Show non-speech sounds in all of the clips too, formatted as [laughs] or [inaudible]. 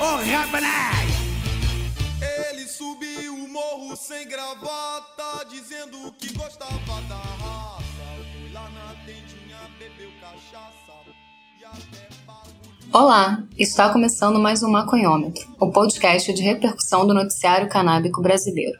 Ô, rapaz! Ele subiu o morro sem gravata, dizendo que gostava da raça. Foi lá na tendinha, bebeu cachaça e até bagulho. Olá, está começando mais um Maconhômetro, o podcast de repercussão do noticiário canábico brasileiro.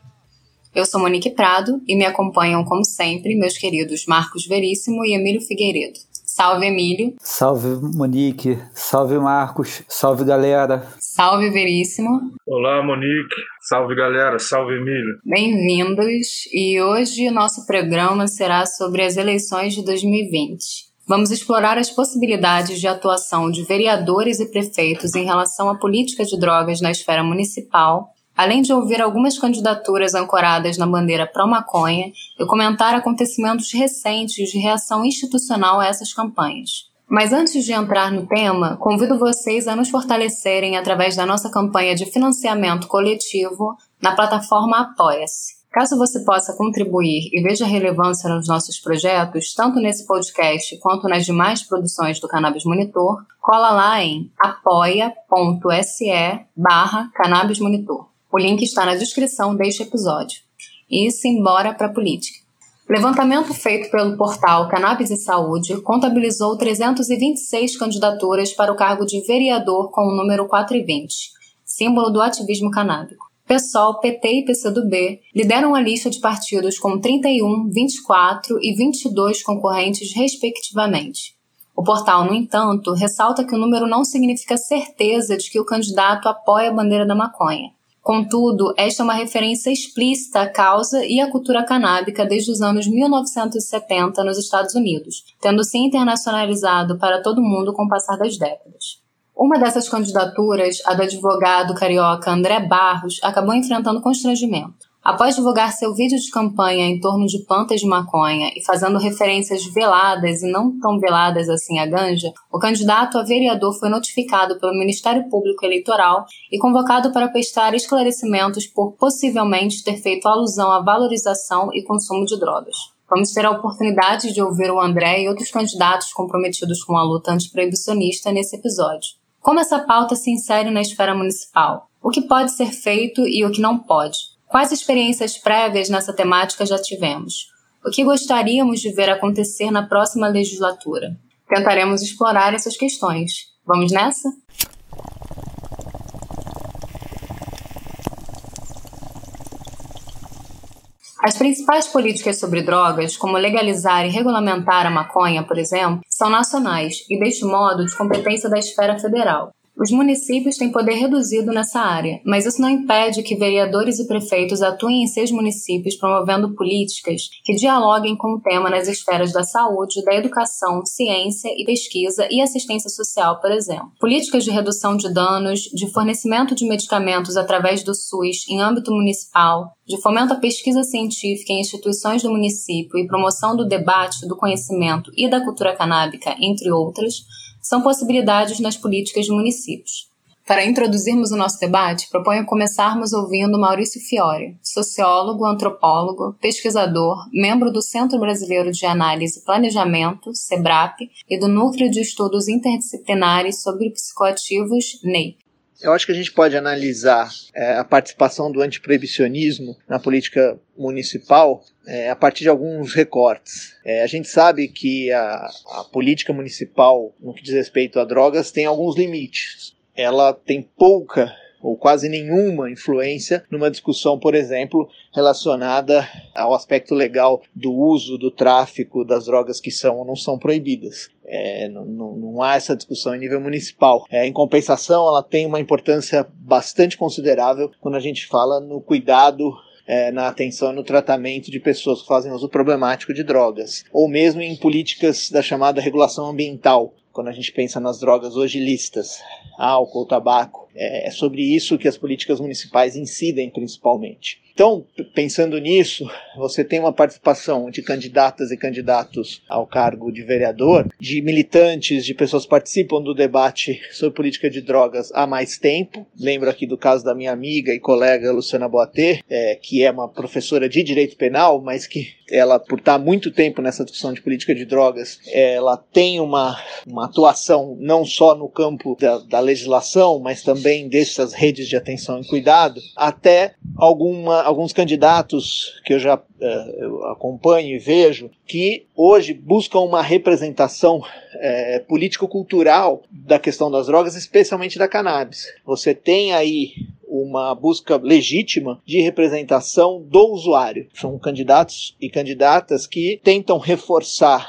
Eu sou Monique Prado e me acompanham, como sempre, meus queridos Marcos Veríssimo e Emílio Figueiredo. Salve, Emílio. Salve Monique, salve Marcos, salve galera. Salve, Veríssimo. Olá, Monique. Salve, galera. Salve, Emílio. Bem-vindos. E hoje o nosso programa será sobre as eleições de 2020. Vamos explorar as possibilidades de atuação de vereadores e prefeitos em relação à política de drogas na esfera municipal, além de ouvir algumas candidaturas ancoradas na bandeira pró-maconha e comentar acontecimentos recentes de reação institucional a essas campanhas. Mas antes de entrar no tema, convido vocês a nos fortalecerem através da nossa campanha de financiamento coletivo na plataforma Apoia-se. Caso você possa contribuir e veja relevância nos nossos projetos, tanto nesse podcast quanto nas demais produções do Cannabis Monitor, cola lá em apoia.se barra Cannabis Monitor. O link está na descrição deste episódio. E simbora para a política. Levantamento feito pelo portal Cannabis e Saúde contabilizou 326 candidaturas para o cargo de vereador com o número 420, símbolo do ativismo canábico. PSOL, PT e PCdoB lideram a lista de partidos com 31, 24 e 22 concorrentes, respectivamente. O portal, no entanto, ressalta que o número não significa certeza de que o candidato apoia a bandeira da maconha. Contudo, esta é uma referência explícita à causa e à cultura canábica desde os anos 1970 nos Estados Unidos, tendo se internacionalizado para todo mundo com o passar das décadas. Uma dessas candidaturas, a do advogado carioca André Barros, acabou enfrentando constrangimento. Após divulgar seu vídeo de campanha em torno de plantas de maconha e fazendo referências veladas e não tão veladas assim à ganja, o candidato a vereador foi notificado pelo Ministério Público Eleitoral e convocado para prestar esclarecimentos por possivelmente ter feito alusão à valorização e consumo de drogas. Vamos ter a oportunidade de ouvir o André e outros candidatos comprometidos com a luta antiproibicionista nesse episódio. Como essa pauta se insere na esfera municipal? O que pode ser feito e o que não pode? Quais experiências prévias nessa temática já tivemos? O que gostaríamos de ver acontecer na próxima legislatura? Tentaremos explorar essas questões. Vamos nessa? As principais políticas sobre drogas, como legalizar e regulamentar a maconha, por exemplo, são nacionais e, deste modo, de competência da esfera federal. Os municípios têm poder reduzido nessa área, mas isso não impede que vereadores e prefeitos atuem em seus municípios promovendo políticas que dialoguem com o tema nas esferas da saúde, da educação, ciência e pesquisa e assistência social, por exemplo. Políticas de redução de danos, de fornecimento de medicamentos através do SUS em âmbito municipal, de fomento à pesquisa científica em instituições do município e promoção do debate, do conhecimento e da cultura canábica, entre outras, são possibilidades nas políticas de municípios. Para introduzirmos o nosso debate, proponho começarmos ouvindo Maurício Fiore, sociólogo, antropólogo, pesquisador, membro do Centro Brasileiro de Análise e Planejamento, SEBRAP, e do Núcleo de Estudos Interdisciplinares sobre Psicoativos, NEI. Eu acho que a gente pode analisar é, a participação do antiproibicionismo na política municipal é, a partir de alguns recortes. É, a gente sabe que a, a política municipal, no que diz respeito a drogas, tem alguns limites. Ela tem pouca ou quase nenhuma influência numa discussão, por exemplo, relacionada ao aspecto legal do uso, do tráfico das drogas que são ou não são proibidas. É, não, não, há essa discussão em nível municipal. É, em compensação, ela tem uma importância bastante considerável quando a gente fala no cuidado é, na atenção e no tratamento de pessoas que fazem uso problemático de drogas, ou mesmo em políticas da chamada regulação ambiental, quando a gente pensa nas drogas hoje listas, álcool, tabaco. É, é sobre isso que as políticas municipais incidem principalmente. Então, pensando nisso, você tem uma participação de candidatas e candidatos ao cargo de vereador, de militantes, de pessoas que participam do debate sobre política de drogas há mais tempo. Lembro aqui do caso da minha amiga e colega Luciana Boatê, é, que é uma professora de direito penal, mas que ela, por estar muito tempo nessa discussão de política de drogas, ela tem uma, uma atuação não só no campo da, da legislação, mas também dessas redes de atenção e cuidado, até alguma, alguns candidatos que eu já uh, eu acompanho e vejo, que hoje buscam uma representação uh, político-cultural da questão das drogas, especialmente da cannabis. Você tem aí uma busca legítima de representação do usuário. São candidatos e candidatas que tentam reforçar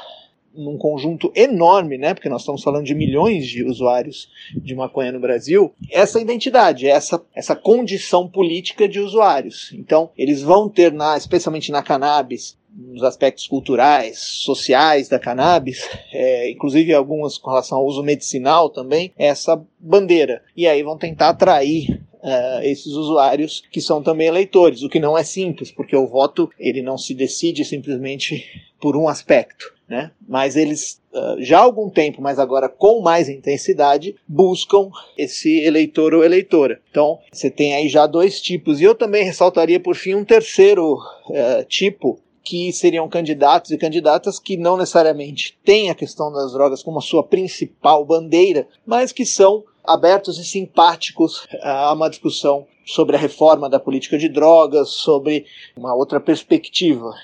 num conjunto enorme, né, porque nós estamos falando de milhões de usuários de maconha no Brasil, essa identidade, essa, essa condição política de usuários. Então, eles vão ter, na, especialmente na cannabis, nos aspectos culturais, sociais da cannabis, [laughs] é, inclusive algumas com relação ao uso medicinal também, essa bandeira. E aí vão tentar atrair uh, esses usuários que são também eleitores, o que não é simples, porque o voto ele não se decide simplesmente por um aspecto. Né? Mas eles uh, já há algum tempo, mas agora com mais intensidade, buscam esse eleitor ou eleitora. Então você tem aí já dois tipos. E eu também ressaltaria por fim um terceiro uh, tipo que seriam candidatos e candidatas que não necessariamente têm a questão das drogas como a sua principal bandeira, mas que são abertos e simpáticos a uma discussão sobre a reforma da política de drogas, sobre uma outra perspectiva.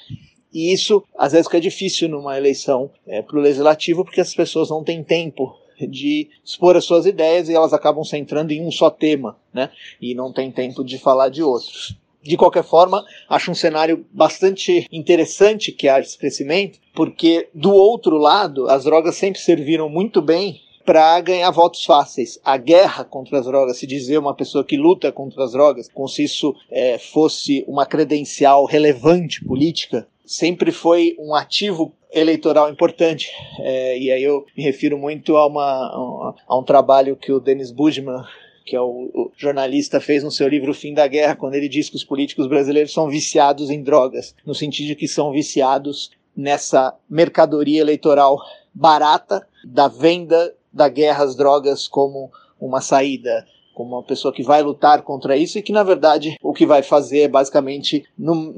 E isso, às vezes, fica difícil numa eleição é, para o legislativo, porque as pessoas não têm tempo de expor as suas ideias e elas acabam centrando em um só tema, né? E não tem tempo de falar de outros. De qualquer forma, acho um cenário bastante interessante que há esse crescimento, porque do outro lado, as drogas sempre serviram muito bem para ganhar votos fáceis. A guerra contra as drogas, se dizer uma pessoa que luta contra as drogas, como se isso é, fosse uma credencial relevante política, sempre foi um ativo eleitoral importante. É, e aí eu me refiro muito a, uma, a um trabalho que o Denis Budman que é o, o, jornalista, fez no seu livro Fim da Guerra, quando ele diz que os políticos brasileiros são viciados em drogas, no sentido de que são viciados nessa mercadoria eleitoral barata da venda da guerra às drogas como uma saída, como uma pessoa que vai lutar contra isso e que, na verdade, o que vai fazer é basicamente, no,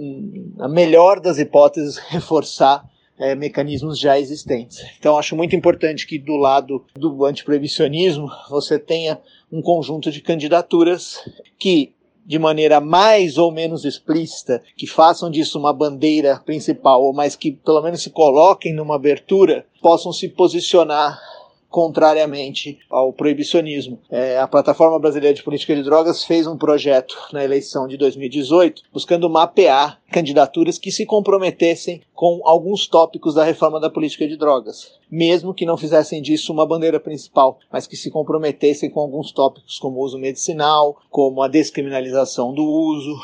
na melhor das hipóteses, [laughs] reforçar é, mecanismos já existentes. Então, acho muito importante que, do lado do antiproibicionismo, você tenha um conjunto de candidaturas que, de maneira mais ou menos explícita, que façam disso uma bandeira principal, mas que pelo menos se coloquem numa abertura, possam se posicionar contrariamente ao proibicionismo. É, a Plataforma Brasileira de Política de Drogas fez um projeto na eleição de 2018 buscando mapear candidaturas que se comprometessem com alguns tópicos da reforma da política de drogas, mesmo que não fizessem disso uma bandeira principal, mas que se comprometessem com alguns tópicos como o uso medicinal, como a descriminalização do uso.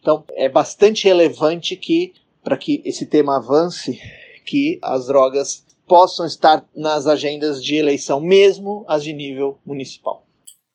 Então, é bastante relevante que para que esse tema avance, que as drogas possam estar nas agendas de eleição, mesmo as de nível municipal.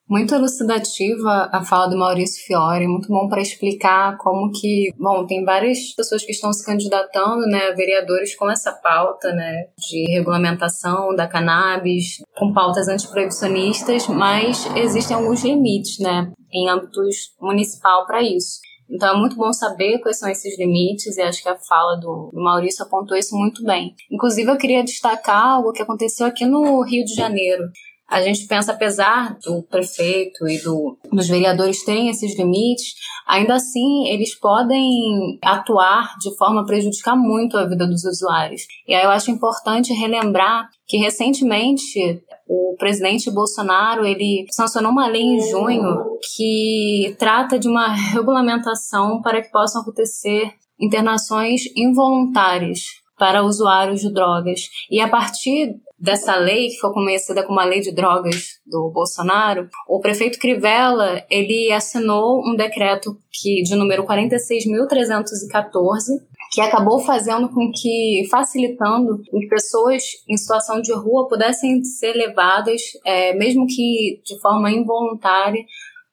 Muito elucidativa a fala do Maurício Fiore, muito bom para explicar como que, bom, tem várias pessoas que estão se candidatando, né, vereadores com essa pauta, né, de regulamentação da cannabis, com pautas antiproibicionistas, mas existem alguns limites, né, em âmbitos municipal para isso. Então é muito bom saber quais são esses limites e acho que a fala do, Maurício apontou isso muito bem. Inclusive eu queria destacar algo que aconteceu aqui no Rio de Janeiro. A gente pensa, apesar do prefeito e do, dos vereadores terem esses limites, ainda assim eles podem atuar de forma a prejudicar muito a vida dos usuários. E aí eu acho importante relembrar que recentemente o presidente Bolsonaro ele sancionou uma lei em junho que trata de uma [laughs] regulamentação para que possam acontecer internações involuntárias para usuários de drogas. E a partir dessa lei, que foi conhecida como a Lei de Drogas do Bolsonaro, o prefeito Crivella, ele assinou um decreto que de número 46.314, que acabou fazendo com que, facilitando que pessoas em situação de rua pudessem ser levadas, é, mesmo que de forma involuntária,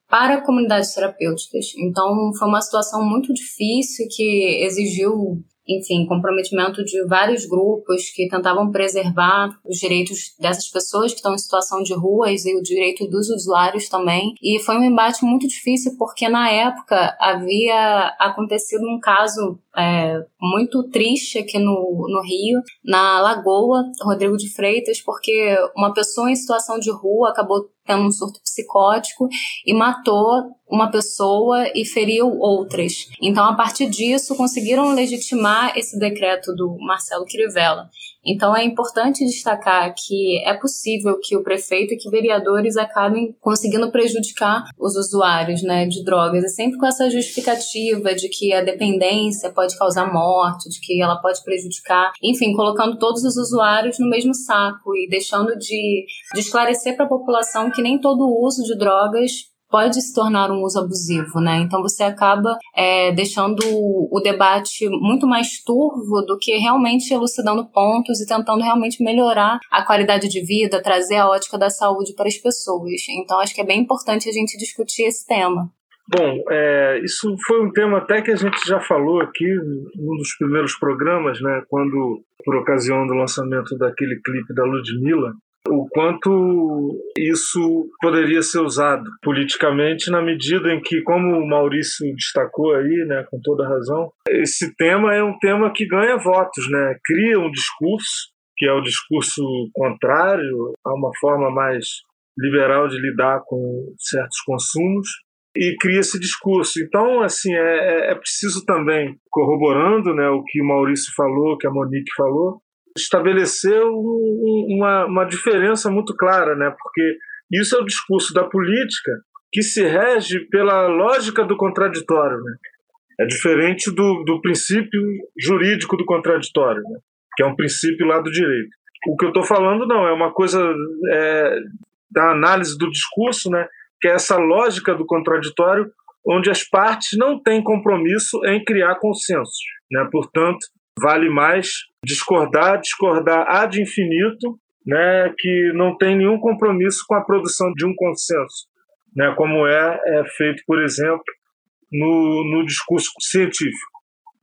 para comunidades terapêuticas. Então, foi uma situação muito difícil que exigiu enfim, comprometimento de vários grupos que tentavam preservar os direitos dessas pessoas que estão em situação de ruas e o direito dos usuários também. E foi um embate muito difícil porque na época havia acontecido um caso é, muito triste aqui no, no Rio, na Lagoa Rodrigo de Freitas, porque uma pessoa em situação de rua acabou tendo um surto psicótico e matou uma pessoa e feriu outras. Então, a partir disso, conseguiram legitimar esse decreto do Marcelo Crivella. Então é importante destacar que é possível que o prefeito e que vereadores acabem conseguindo prejudicar os usuários né, de drogas, e sempre com essa justificativa de que a dependência pode causar morte, de que ela pode prejudicar, enfim, colocando todos os usuários no mesmo saco e deixando de, de esclarecer para a população que nem todo uso de drogas pode se tornar um uso abusivo, né? Então você acaba é, deixando o debate muito mais turvo do que realmente elucidando pontos e tentando realmente melhorar a qualidade de vida, trazer a ótica da saúde para as pessoas. Então acho que é bem importante a gente discutir esse tema. Bom, é, isso foi um tema até que a gente já falou aqui num dos primeiros programas, né? Quando, por ocasião do lançamento daquele clipe da Ludmilla, o quanto isso poderia ser usado politicamente na medida em que, como o Maurício destacou aí, né, com toda razão, esse tema é um tema que ganha votos, né, cria um discurso que é o discurso contrário a uma forma mais liberal de lidar com certos consumos e cria esse discurso. Então, assim, é, é, é preciso também, corroborando né, o que o Maurício falou, que a Monique falou, estabeleceu uma, uma diferença muito clara, né? porque isso é o discurso da política que se rege pela lógica do contraditório. Né? É diferente do, do princípio jurídico do contraditório, né? que é um princípio lá do direito. O que eu estou falando não é uma coisa é, da análise do discurso, né? que é essa lógica do contraditório, onde as partes não têm compromisso em criar consensos. Né? Portanto, vale mais discordar, discordar ad infinito, né, que não tem nenhum compromisso com a produção de um consenso, né, como é, é feito, por exemplo, no, no discurso científico,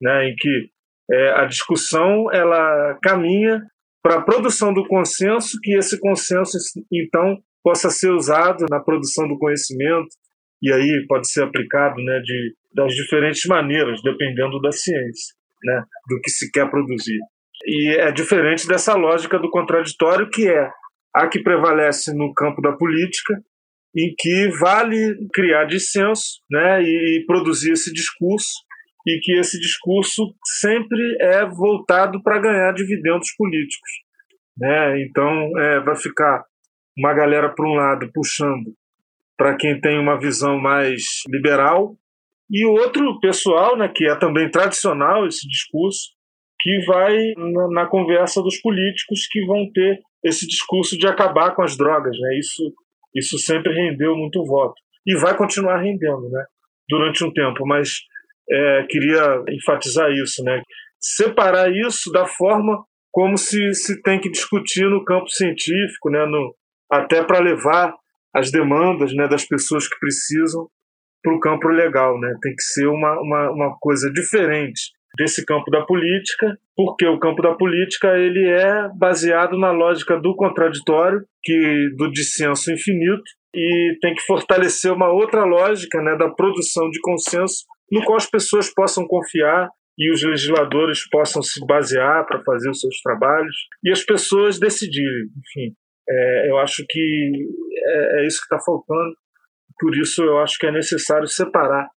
né, em que é, a discussão ela caminha para a produção do consenso, que esse consenso então possa ser usado na produção do conhecimento e aí pode ser aplicado, né, de das diferentes maneiras, dependendo da ciência né, do que se quer produzir. E é diferente dessa lógica do contraditório, que é a que prevalece no campo da política, em que vale criar dissenso né, e produzir esse discurso, e que esse discurso sempre é voltado para ganhar dividendos políticos. Né? Então, é, vai ficar uma galera, por um lado, puxando para quem tem uma visão mais liberal, e outro pessoal, né, que é também tradicional esse discurso, que vai na, na, conversa dos políticos que vão ter esse discurso de acabar com as drogas, né? Isso isso sempre rendeu muito voto e vai continuar rendendo, né? Durante um tempo, mas é, queria enfatizar isso, né? Separar isso da forma como se, se tem que discutir no campo científico, né? No, até para levar as demandas né, das pessoas que precisam para o campo legal, né? Tem que ser uma, uma, uma coisa diferente desse campo da política, porque o campo da política ele é baseado na lógica do contraditório, que do dissenso infinito, e tem que fortalecer uma outra lógica, né, da produção de consenso, no qual as pessoas possam confiar e os legisladores possam se basear para fazer os seus trabalhos e as pessoas decidirem. Enfim, é, eu acho que é, é isso que está faltando por isso eu acho que é necessário separar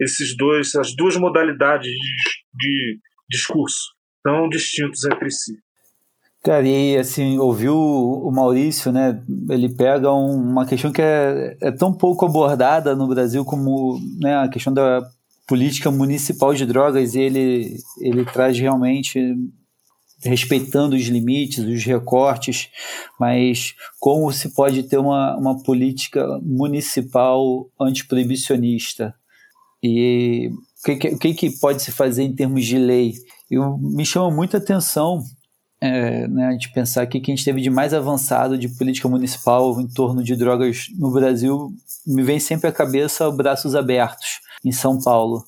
esses dois, as duas modalidades de, de discurso tão distintos entre si. Cara, e assim, ouviu o Maurício, né? Ele pega uma questão que é, é tão pouco abordada no Brasil como né, a questão da política municipal de drogas, e ele, ele traz realmente respeitando os limites, os recortes, mas como se pode ter uma, uma política municipal antiproibicionista? E o que, que, que pode se fazer em termos de lei? Eu, me chama muita atenção é, né, a gente pensar aqui que a gente teve de mais avançado de política municipal em torno de drogas no Brasil, me vem sempre à cabeça Braços Abertos, em São Paulo.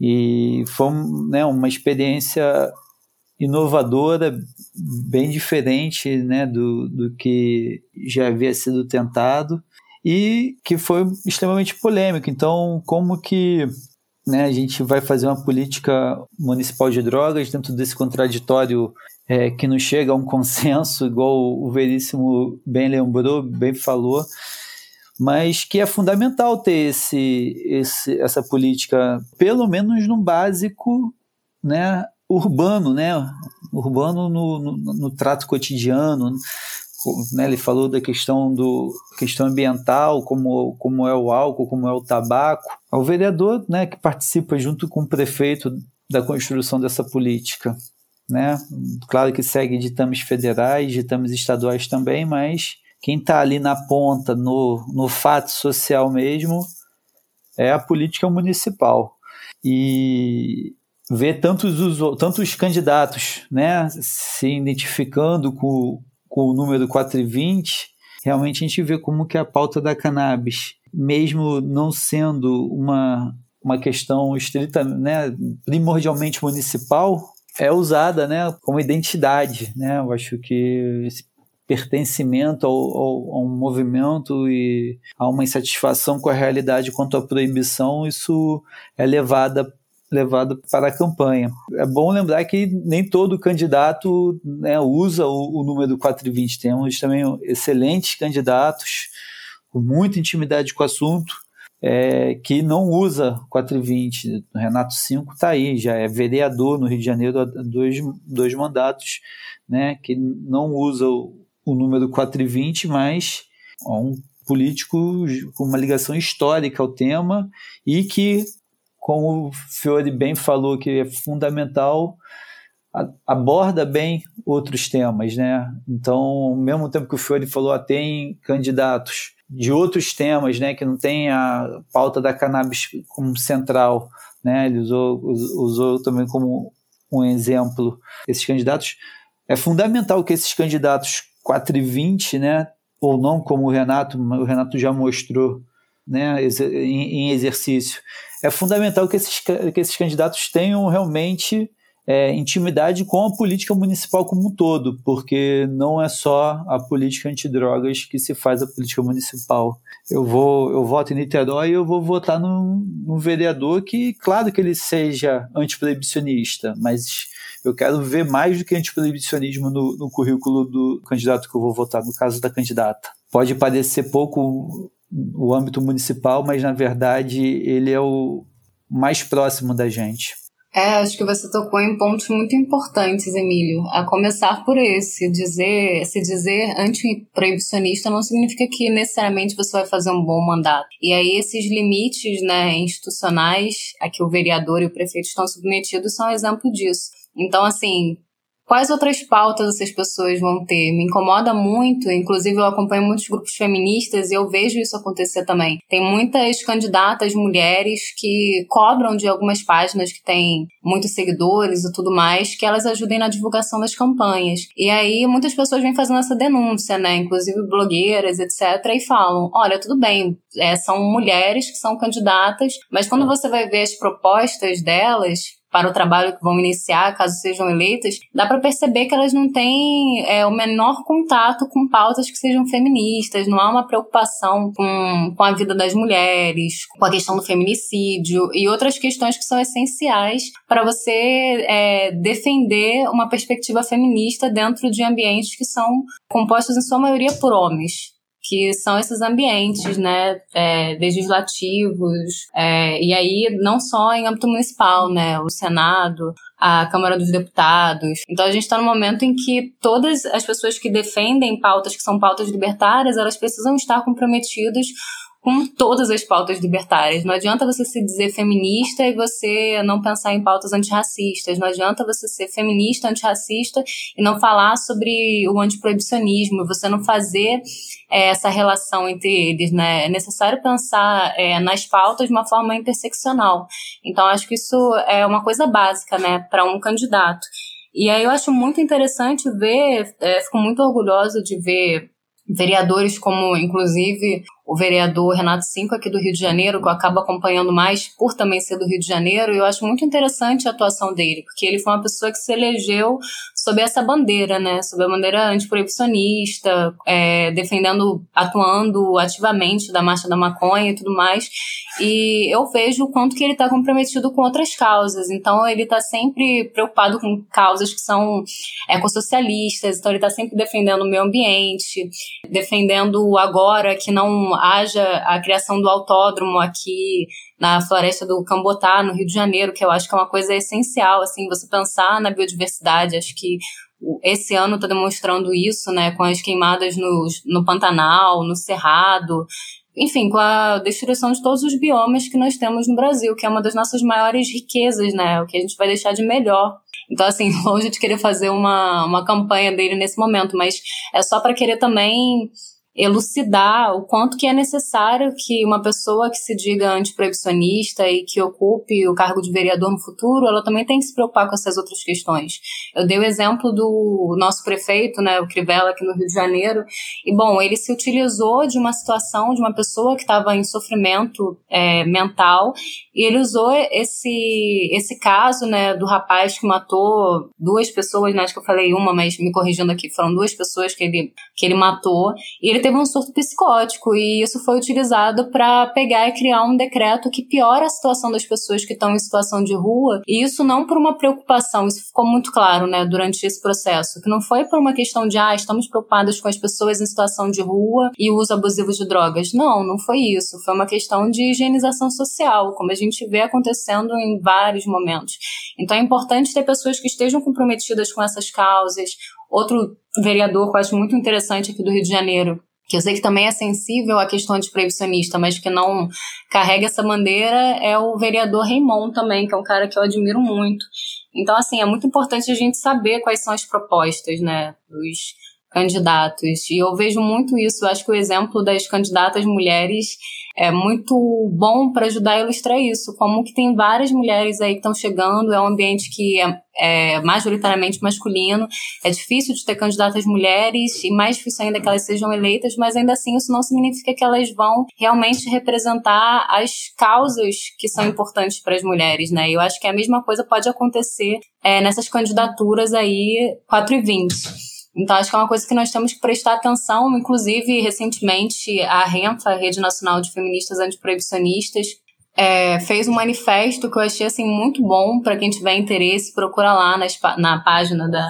E foi né, uma experiência inovadora, bem diferente né, do, do que já havia sido tentado e que foi extremamente polêmico. Então, como que né, a gente vai fazer uma política municipal de drogas dentro desse contraditório é, que não chega a um [laughs] consenso, igual o Veríssimo bem lembrou, bem falou, mas que é fundamental ter esse, esse, essa política, pelo menos no básico, né, urbano, né, urbano no, no, no trato cotidiano, né, ele falou da questão do questão ambiental, como, como é o álcool, como é o tabaco. O vereador, né, que participa junto com o prefeito da construção dessa política, né? Claro que segue ditames federais, ditames estaduais também, mas quem está ali na ponta, no, no fato social mesmo, é a política municipal. E ver tantos, tantos candidatos né, se identificando com, com o número 420, realmente a gente vê como que a pauta da cannabis, mesmo não sendo uma, uma questão estrita, né, primordialmente municipal, é usada né, como identidade. Né? Eu acho que esse pertencimento ao, ao, a um movimento e a uma insatisfação com a realidade quanto à proibição, isso é levada levado para a campanha. É bom lembrar que nem todo candidato né, usa o, o número 420. Temos também excelentes candidatos com muita intimidade com o assunto, é, que não usa 420. O Renato Cinco está aí, já é vereador no Rio de Janeiro há dois, dois mandatos, né, que não usa o, o número 420, mas é um político com uma ligação histórica ao tema e que como o Fiore bem falou, que é fundamental, aborda bem outros temas, né? Então, ao mesmo tempo que o Fiore falou, ah, tem candidatos de outros temas, né, que não tem a pauta da cannabis como central, né? Ele usou, usou também como um exemplo esses candidatos. É fundamental que esses candidatos 4 e 20, né, ou não, como o Renato, o Renato já mostrou, né, em, exercício. É fundamental que esses, que esses candidatos tenham realmente é, intimidade com a política municipal como um todo, porque não é só a política antidrogas que se faz a política municipal. Eu vou, eu voto em Niterói e eu vou votar num, num vereador que, claro que ele seja antiproibicionista, mas eu quero ver mais do que antiproibicionismo no, no currículo do candidato que eu vou votar, no caso da candidata. Pode parecer pouco o âmbito municipal, mas na verdade ele é o mais próximo da gente. É, acho que você tocou em pontos muito importantes, Emílio. A começar por esse, dizer, se dizer antiproibicionista não significa que necessariamente você vai fazer um bom mandato. E aí esses limites, né, institucionais a que o vereador e o prefeito estão submetidos são um exemplo disso. Então, assim, Quais outras pautas essas pessoas vão ter? Me incomoda muito, inclusive eu acompanho muitos grupos feministas e eu vejo isso acontecer também. Tem muitas candidatas mulheres que cobram de algumas páginas que têm muitos seguidores e tudo mais, que elas ajudem na divulgação das campanhas. E aí muitas pessoas vêm fazendo essa denúncia, né? Inclusive blogueiras, etc., e falam: olha, tudo bem, é, são mulheres que são candidatas, mas quando você vai ver as propostas delas, para o trabalho que vão iniciar, caso sejam eleitas, dá para perceber que elas não têm é, o menor contato com pautas que sejam feministas, não há uma preocupação com, com a vida das mulheres, com a questão do feminicídio e outras questões que são essenciais para você é, defender uma perspectiva feminista dentro de ambientes que são compostos em sua maioria por homens que são esses ambientes, né, é, legislativos, é, e aí não só em âmbito municipal, né, o Senado, a Câmara dos Deputados. Então a gente está no momento em que todas as pessoas que defendem pautas que são pautas libertárias, elas precisam estar comprometidas com todas as pautas libertárias. Não adianta você se dizer feminista e você não pensar em pautas antirracistas. Não adianta você ser feminista, antirracista e não falar sobre o antiproibicionismo, você não fazer é, essa relação entre eles. Né? É necessário pensar é, nas pautas de uma forma interseccional. Então, acho que isso é uma coisa básica né, para um candidato. E aí eu acho muito interessante ver, é, fico muito orgulhosa de ver vereadores como, inclusive, o vereador Renato Cinco aqui do Rio de Janeiro, que eu acabo acompanhando mais por também ser do Rio de Janeiro, e eu acho muito interessante a atuação dele, porque ele foi uma pessoa que se elegeu sob essa bandeira, né, sob a bandeira antiproibicionista, é, defendendo, atuando ativamente da marcha da maconha e tudo mais, e eu vejo o quanto que ele está comprometido com outras causas, então ele está sempre preocupado com causas que são ecossocialistas, então ele está sempre defendendo o meio ambiente, defendendo agora que não haja a criação do autódromo aqui na floresta do Cambotá, no Rio de Janeiro, que eu acho que é uma coisa essencial, assim, você pensar na biodiversidade, acho que esse ano está demonstrando isso, né, com as queimadas no, no Pantanal, no Cerrado, enfim, com a destruição de todos os biomas que nós temos no Brasil, que é uma das nossas maiores riquezas, né, o que a gente vai deixar de melhor. Então, assim, [laughs] longe de querer fazer uma, uma campanha dele nesse momento, mas é só para querer também elucidar o quanto que é necessário que uma pessoa que se diga antiproibicionista e que ocupe o cargo de vereador no futuro, ela também tem que se preocupar com essas outras questões. Eu dei o exemplo do nosso prefeito, né, o Crivella, aqui no Rio de Janeiro, e bom, ele se utilizou de uma situação de uma pessoa que estava em sofrimento é, mental e ele usou esse, esse caso, né, do rapaz que matou duas pessoas, né, acho que eu falei uma, mas me corrigindo aqui, foram duas pessoas que ele, que ele matou, e ele teve um surto psicótico e isso foi utilizado para pegar e criar um decreto que piora a situação das pessoas que estão em situação de rua. E isso não por uma preocupação, isso ficou muito claro, né, durante esse processo, que não foi por uma questão de ah, estamos preocupados com as pessoas em situação de rua e o uso abusivo de drogas. Não, não foi isso. Foi uma questão de higienização social, como a gente vê acontecendo em vários momentos. Então é importante ter pessoas que estejam comprometidas com essas causas. Outro vereador que eu acho muito interessante aqui do Rio de Janeiro, que eu sei que também é sensível à questão antiproibicionista, mas que não carrega essa bandeira, é o vereador Raimon também, que é um cara que eu admiro muito. Então, assim, é muito importante a gente saber quais são as propostas, né, dos candidatos. E eu vejo muito isso, eu acho que o exemplo das candidatas mulheres é muito bom para ajudar a ilustrar isso, como que tem várias mulheres aí que estão chegando, é um ambiente que é, é, majoritariamente masculino, é difícil de ter candidatas mulheres e mais difícil ainda que elas sejam eleitas, mas ainda assim isso não significa que elas vão realmente representar as causas que são importantes para as mulheres, né? Eu acho que a mesma coisa pode acontecer é, nessas candidaturas aí 4 e 20. Então, acho que é uma coisa que nós temos que prestar atenção. Inclusive, recentemente, a RENFA, Rede Nacional de Feministas Antiproibicionistas, é, fez um manifesto que eu achei assim, muito bom para quem tiver interesse, procura lá na página da,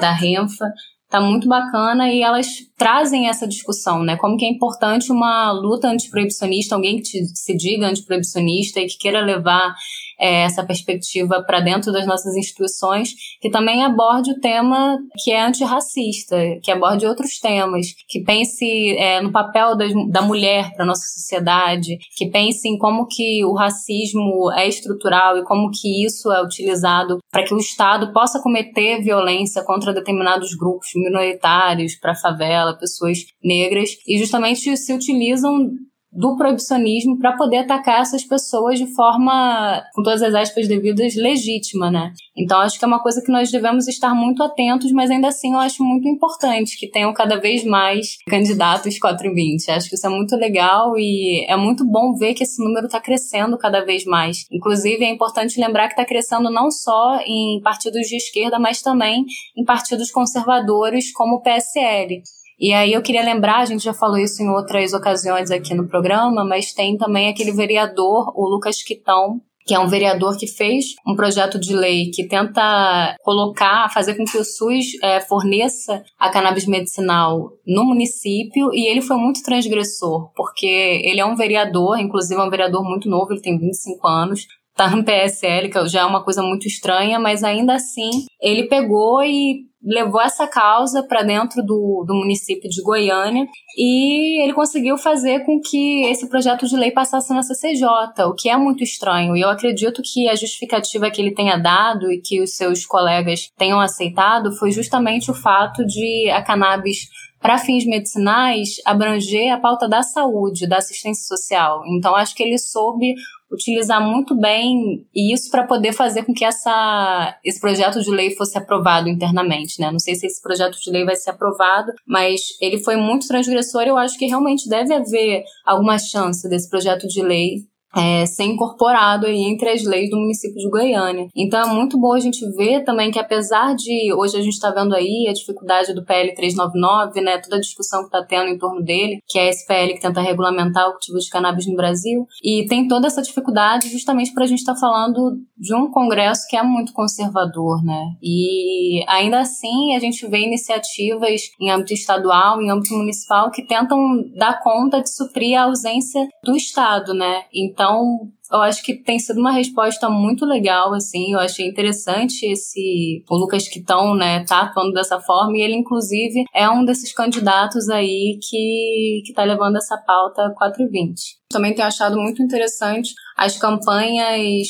da RENFA. Tá muito bacana e elas trazem essa discussão, né? Como que é importante uma luta antiproibicionista, alguém que te, se diga antiproibicionista e que queira levar é, essa perspectiva para dentro das nossas instituições, que também aborde o tema que é antirracista, que aborde outros temas, que pense é, no papel das, da mulher para nossa sociedade, que pense em como que o racismo é estrutural e como que isso é utilizado para que o Estado possa cometer violência contra determinados grupos minoritários, para favela, pessoas negras, e justamente se utilizam do proibicionismo para poder atacar essas pessoas de forma, com todas as aspas devidas, legítima, né? Então acho que é uma coisa que nós devemos estar muito atentos, mas ainda assim eu acho muito importante que tenham cada vez mais candidatos 420. Acho que isso é muito legal e é muito bom ver que esse número está crescendo cada vez mais. Inclusive é importante lembrar que está crescendo não só em partidos de esquerda, mas também em partidos conservadores como o PSL. E aí eu queria lembrar, a gente já falou isso em outras ocasiões aqui no programa, mas tem também aquele vereador, o Lucas Quitão, que é um vereador que fez um projeto de lei que tenta colocar, fazer com que o SUS é, forneça a cannabis medicinal no município, e ele foi muito transgressor, porque ele é um vereador, inclusive é um vereador muito novo, ele tem 25 anos, tá no PSL, que já é uma coisa muito estranha, mas ainda assim ele pegou e levou essa causa para dentro do, do município de Goiânia e ele conseguiu fazer com que esse projeto de lei passasse na CCJ, o que é muito estranho. E eu acredito que a justificativa que ele tenha dado e que os seus colegas tenham aceitado foi justamente o fato de a cannabis para fins medicinais abranger a pauta da saúde, da assistência social. Então acho que ele soube utilizar muito bem isso para poder fazer com que essa, esse projeto de lei fosse aprovado internamente, né? Não sei se esse projeto de lei vai ser aprovado, mas ele foi muito transgressor e eu acho que realmente deve haver alguma chance desse projeto de lei é, ser incorporado aí entre as leis do município de Goiânia. Então é muito bom a gente ver também que apesar de hoje a gente está vendo aí a dificuldade do PL 399, né, toda a discussão que está tendo em torno dele, que é esse PL que tenta regulamentar o cultivo de cannabis no Brasil, e tem toda essa dificuldade justamente para a gente estar tá falando de um Congresso que é muito conservador, né? E ainda assim a gente vê iniciativas em âmbito estadual, em âmbito municipal que tentam dar conta de suprir a ausência do Estado, né? Então, então, eu acho que tem sido uma resposta muito legal, assim, eu achei interessante esse, o Lucas Quitão, né, tá atuando dessa forma, e ele, inclusive, é um desses candidatos aí que, que tá levando essa pauta 420. Também tenho achado muito interessante as campanhas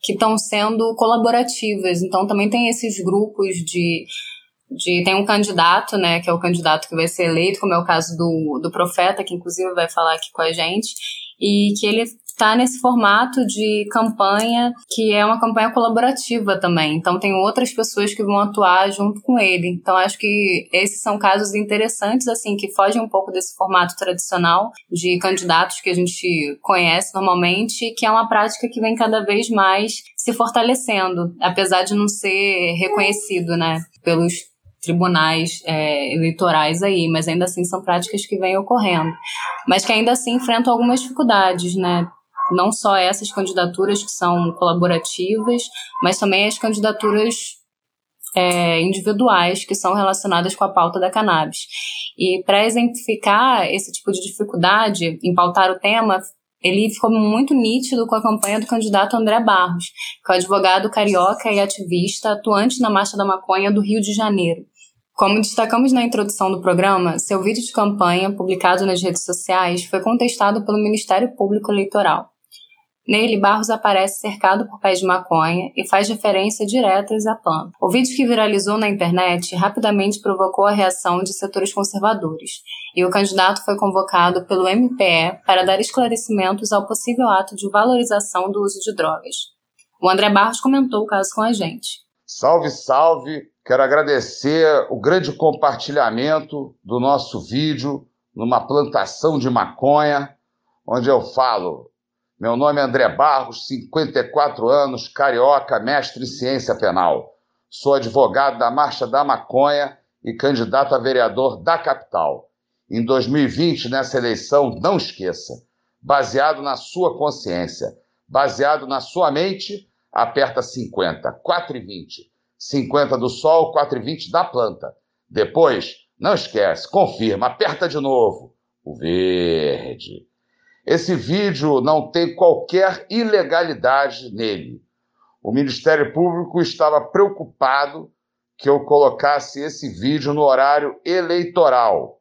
que estão sendo colaborativas, então também tem esses grupos de de, tem um candidato, né, que é o candidato que vai ser eleito, como é o caso do, do Profeta, que inclusive vai falar aqui com a gente, e que ele está nesse formato de campanha que é uma campanha colaborativa também. Então tem outras pessoas que vão atuar junto com ele. Então acho que esses são casos interessantes assim que fogem um pouco desse formato tradicional de candidatos que a gente conhece normalmente, que é uma prática que vem cada vez mais se fortalecendo, apesar de não ser reconhecido, né, pelos tribunais é, eleitorais aí, mas ainda assim são práticas que vêm ocorrendo, mas que ainda assim enfrentam algumas dificuldades, né? Não só essas candidaturas que são colaborativas, mas também as candidaturas é, individuais que são relacionadas com a pauta da cannabis. E para exemplificar esse tipo de dificuldade em pautar o tema, ele ficou muito nítido com a campanha do candidato André Barros, que é o advogado carioca e ativista atuante na Marcha da Maconha do Rio de Janeiro. Como destacamos na introdução do programa, seu vídeo de campanha, publicado nas redes sociais, foi contestado pelo Ministério Público Eleitoral. Nele, Barros aparece cercado por pés de maconha e faz referências diretas à planta. O vídeo que viralizou na internet rapidamente provocou a reação de setores conservadores, e o candidato foi convocado pelo MPE para dar esclarecimentos ao possível ato de valorização do uso de drogas. O André Barros comentou o caso com a gente. Salve, salve! Quero agradecer o grande compartilhamento do nosso vídeo numa plantação de maconha, onde eu falo meu nome é André Barros, 54 anos, carioca, mestre em ciência penal. Sou advogado da Marcha da Maconha e candidato a vereador da capital. Em 2020, nessa eleição, não esqueça, baseado na sua consciência, baseado na sua mente, aperta 50, 4 e 20. 50 do sol, 4 e 20 da planta. Depois, não esquece, confirma, aperta de novo. O verde. Esse vídeo não tem qualquer ilegalidade nele. O Ministério Público estava preocupado que eu colocasse esse vídeo no horário eleitoral,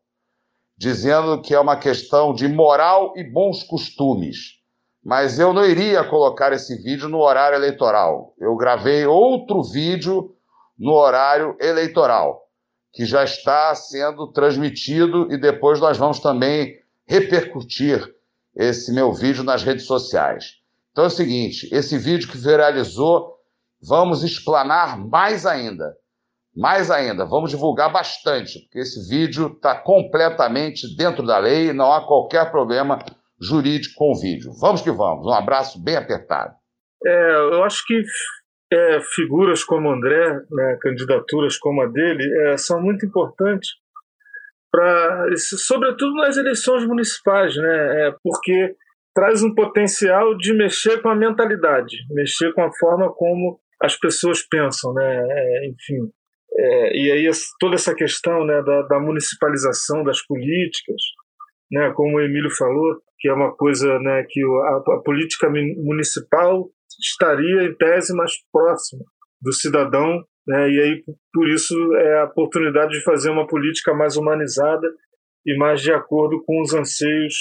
dizendo que é uma questão de moral e bons costumes. Mas eu não iria colocar esse vídeo no horário eleitoral. Eu gravei outro vídeo no horário eleitoral, que já está sendo transmitido e depois nós vamos também repercutir esse meu vídeo nas redes sociais. Então é o seguinte: esse vídeo que viralizou, vamos explanar mais ainda. Mais ainda, vamos divulgar bastante, porque esse vídeo está completamente dentro da lei e não há qualquer problema jurídico com o vídeo. Vamos que vamos. Um abraço bem apertado. É, eu acho que é, figuras como André, né, candidaturas como a dele, é, são muito importantes para, sobretudo nas eleições municipais, né? É porque traz um potencial de mexer com a mentalidade, mexer com a forma como as pessoas pensam, né? É, enfim, é, e aí toda essa questão né, da, da, municipalização das políticas, né, como o Emílio falou, que é uma coisa né, que a, a política municipal estaria em tese mais próxima do cidadão né? E aí, por isso, é a oportunidade de fazer uma política mais humanizada e mais de acordo com os anseios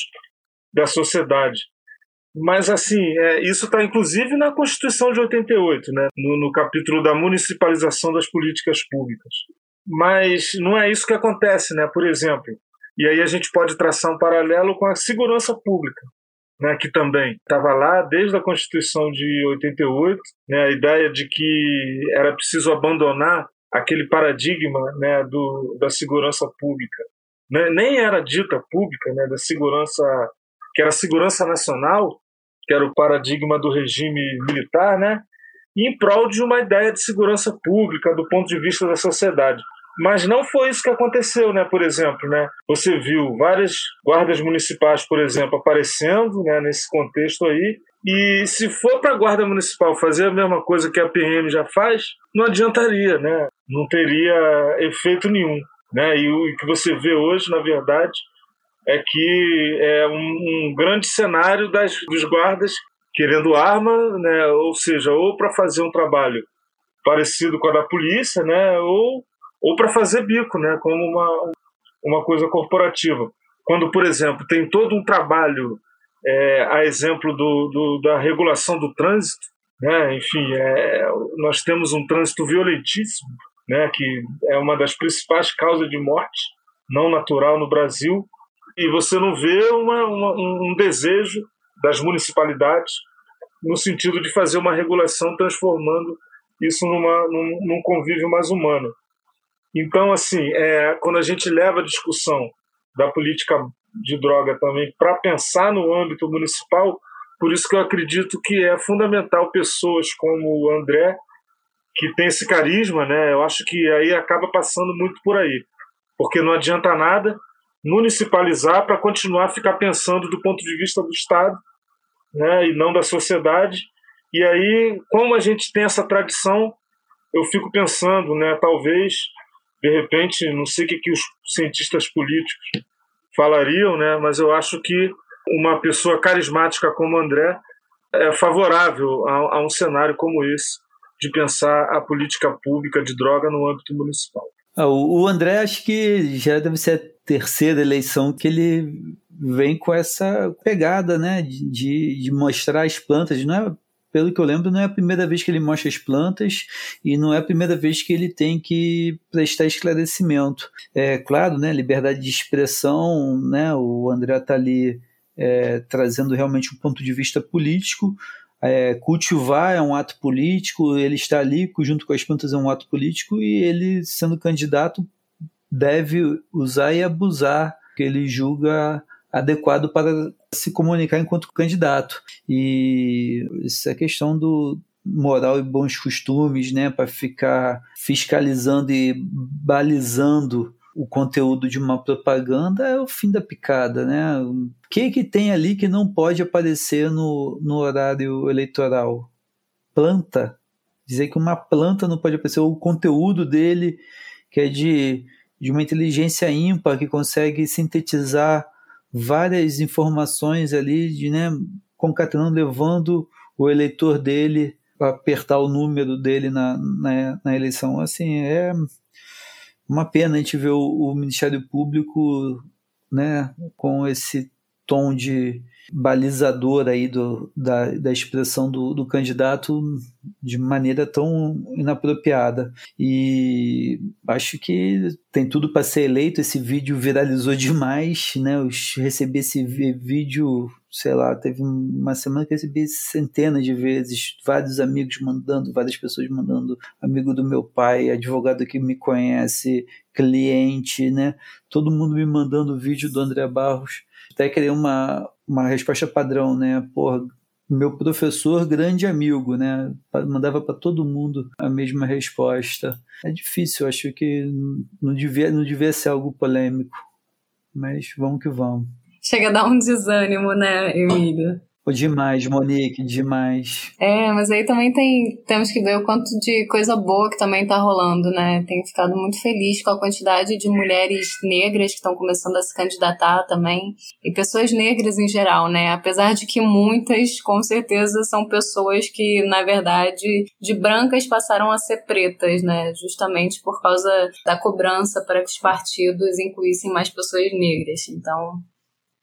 da sociedade. Mas, assim, é, isso está inclusive na Constituição de 88, né? no, no capítulo da municipalização das políticas públicas. Mas não é isso que acontece, né? Por exemplo, e aí a gente pode traçar um paralelo com a segurança pública. Né, que também estava lá desde a Constituição de 88, né, a ideia de que era preciso abandonar aquele paradigma né, do, da segurança pública. Né, nem era dita pública, né, da segurança, que era segurança nacional, que era o paradigma do regime militar, né, em prol de uma ideia de segurança pública do ponto de vista da sociedade. Mas não foi isso que aconteceu, né? Por exemplo, né? Você viu várias guardas municipais, por exemplo, aparecendo, né? Nesse contexto aí. E se for para a guarda municipal fazer a mesma coisa que a PM já faz, não adiantaria, né? Não teria efeito nenhum, né? E o que você vê hoje, na verdade, é que é um, um grande cenário das, dos guardas querendo arma, né? Ou seja, ou para fazer um trabalho parecido com a da polícia, né? Ou ou para fazer bico, né, como uma, uma coisa corporativa. Quando, por exemplo, tem todo um trabalho, é, a exemplo do, do, da regulação do trânsito, né, enfim, é, nós temos um trânsito violentíssimo, né, que é uma das principais causas de morte não natural no Brasil, e você não vê uma, uma, um desejo das municipalidades no sentido de fazer uma regulação transformando isso numa, num, num convívio mais humano. Então, assim, é, quando a gente leva a discussão da política de droga também para pensar no âmbito municipal, por isso que eu acredito que é fundamental pessoas como o André, que tem esse carisma, né? Eu acho que aí acaba passando muito por aí. Porque não adianta nada municipalizar para continuar a ficar pensando do ponto de vista do Estado, né, e não da sociedade. E aí, como a gente tem essa tradição, eu fico pensando, né, talvez de repente, não sei o que, que os cientistas políticos falariam, né? mas eu acho que uma pessoa carismática como André é favorável a, a um cenário como esse de pensar a política pública de droga no âmbito municipal. Ah, o André acho que já deve ser a terceira eleição que ele vem com essa pegada, né, de, de mostrar as plantas. Não é pelo que eu lembro, não é a primeira vez que ele mostra as plantas e não é a primeira vez que ele tem que prestar esclarecimento. É claro, né, liberdade de expressão, né, o André está ali é, trazendo realmente um ponto de vista político. É, cultivar é um ato político, ele está ali junto com as plantas é um ato político e ele, sendo candidato, deve usar e abusar que ele julga adequado para se comunicar enquanto candidato. E essa questão do moral e bons costumes, né, para ficar fiscalizando e balizando o conteúdo de uma propaganda é o fim da picada, né? O que que tem ali que não pode aparecer no, no horário eleitoral? Planta. Dizer que uma planta não pode aparecer, o conteúdo dele, que é de, de uma inteligência ímpar, que consegue sintetizar várias informações ali, de, né, concatenando, levando o eleitor dele para apertar o número dele na, na, na, eleição. Assim, é uma pena a gente ver o, o Ministério Público né, com esse tom de balizador aí do, da, da expressão do, do candidato de maneira tão inapropriada. E acho que tem tudo para ser eleito. Esse vídeo viralizou demais, né? Eu recebi esse vídeo, sei lá, teve uma semana que eu recebi centenas de vezes, vários amigos mandando, várias pessoas mandando, amigo do meu pai, advogado que me conhece, cliente, né? Todo mundo me mandando vídeo do André Barros. Até criei uma, uma resposta padrão, né? Porra, meu professor, grande amigo, né? Mandava para todo mundo a mesma resposta. É difícil, acho que não devia, não devia ser algo polêmico. Mas vamos que vamos. Chega a dar um desânimo, né, Emílio? Demais, Monique, demais. É, mas aí também tem, temos que ver o quanto de coisa boa que também tá rolando, né? Tenho ficado muito feliz com a quantidade de mulheres negras que estão começando a se candidatar também, e pessoas negras em geral, né? Apesar de que muitas, com certeza, são pessoas que, na verdade, de brancas passaram a ser pretas, né? Justamente por causa da cobrança para que os partidos incluíssem mais pessoas negras. Então,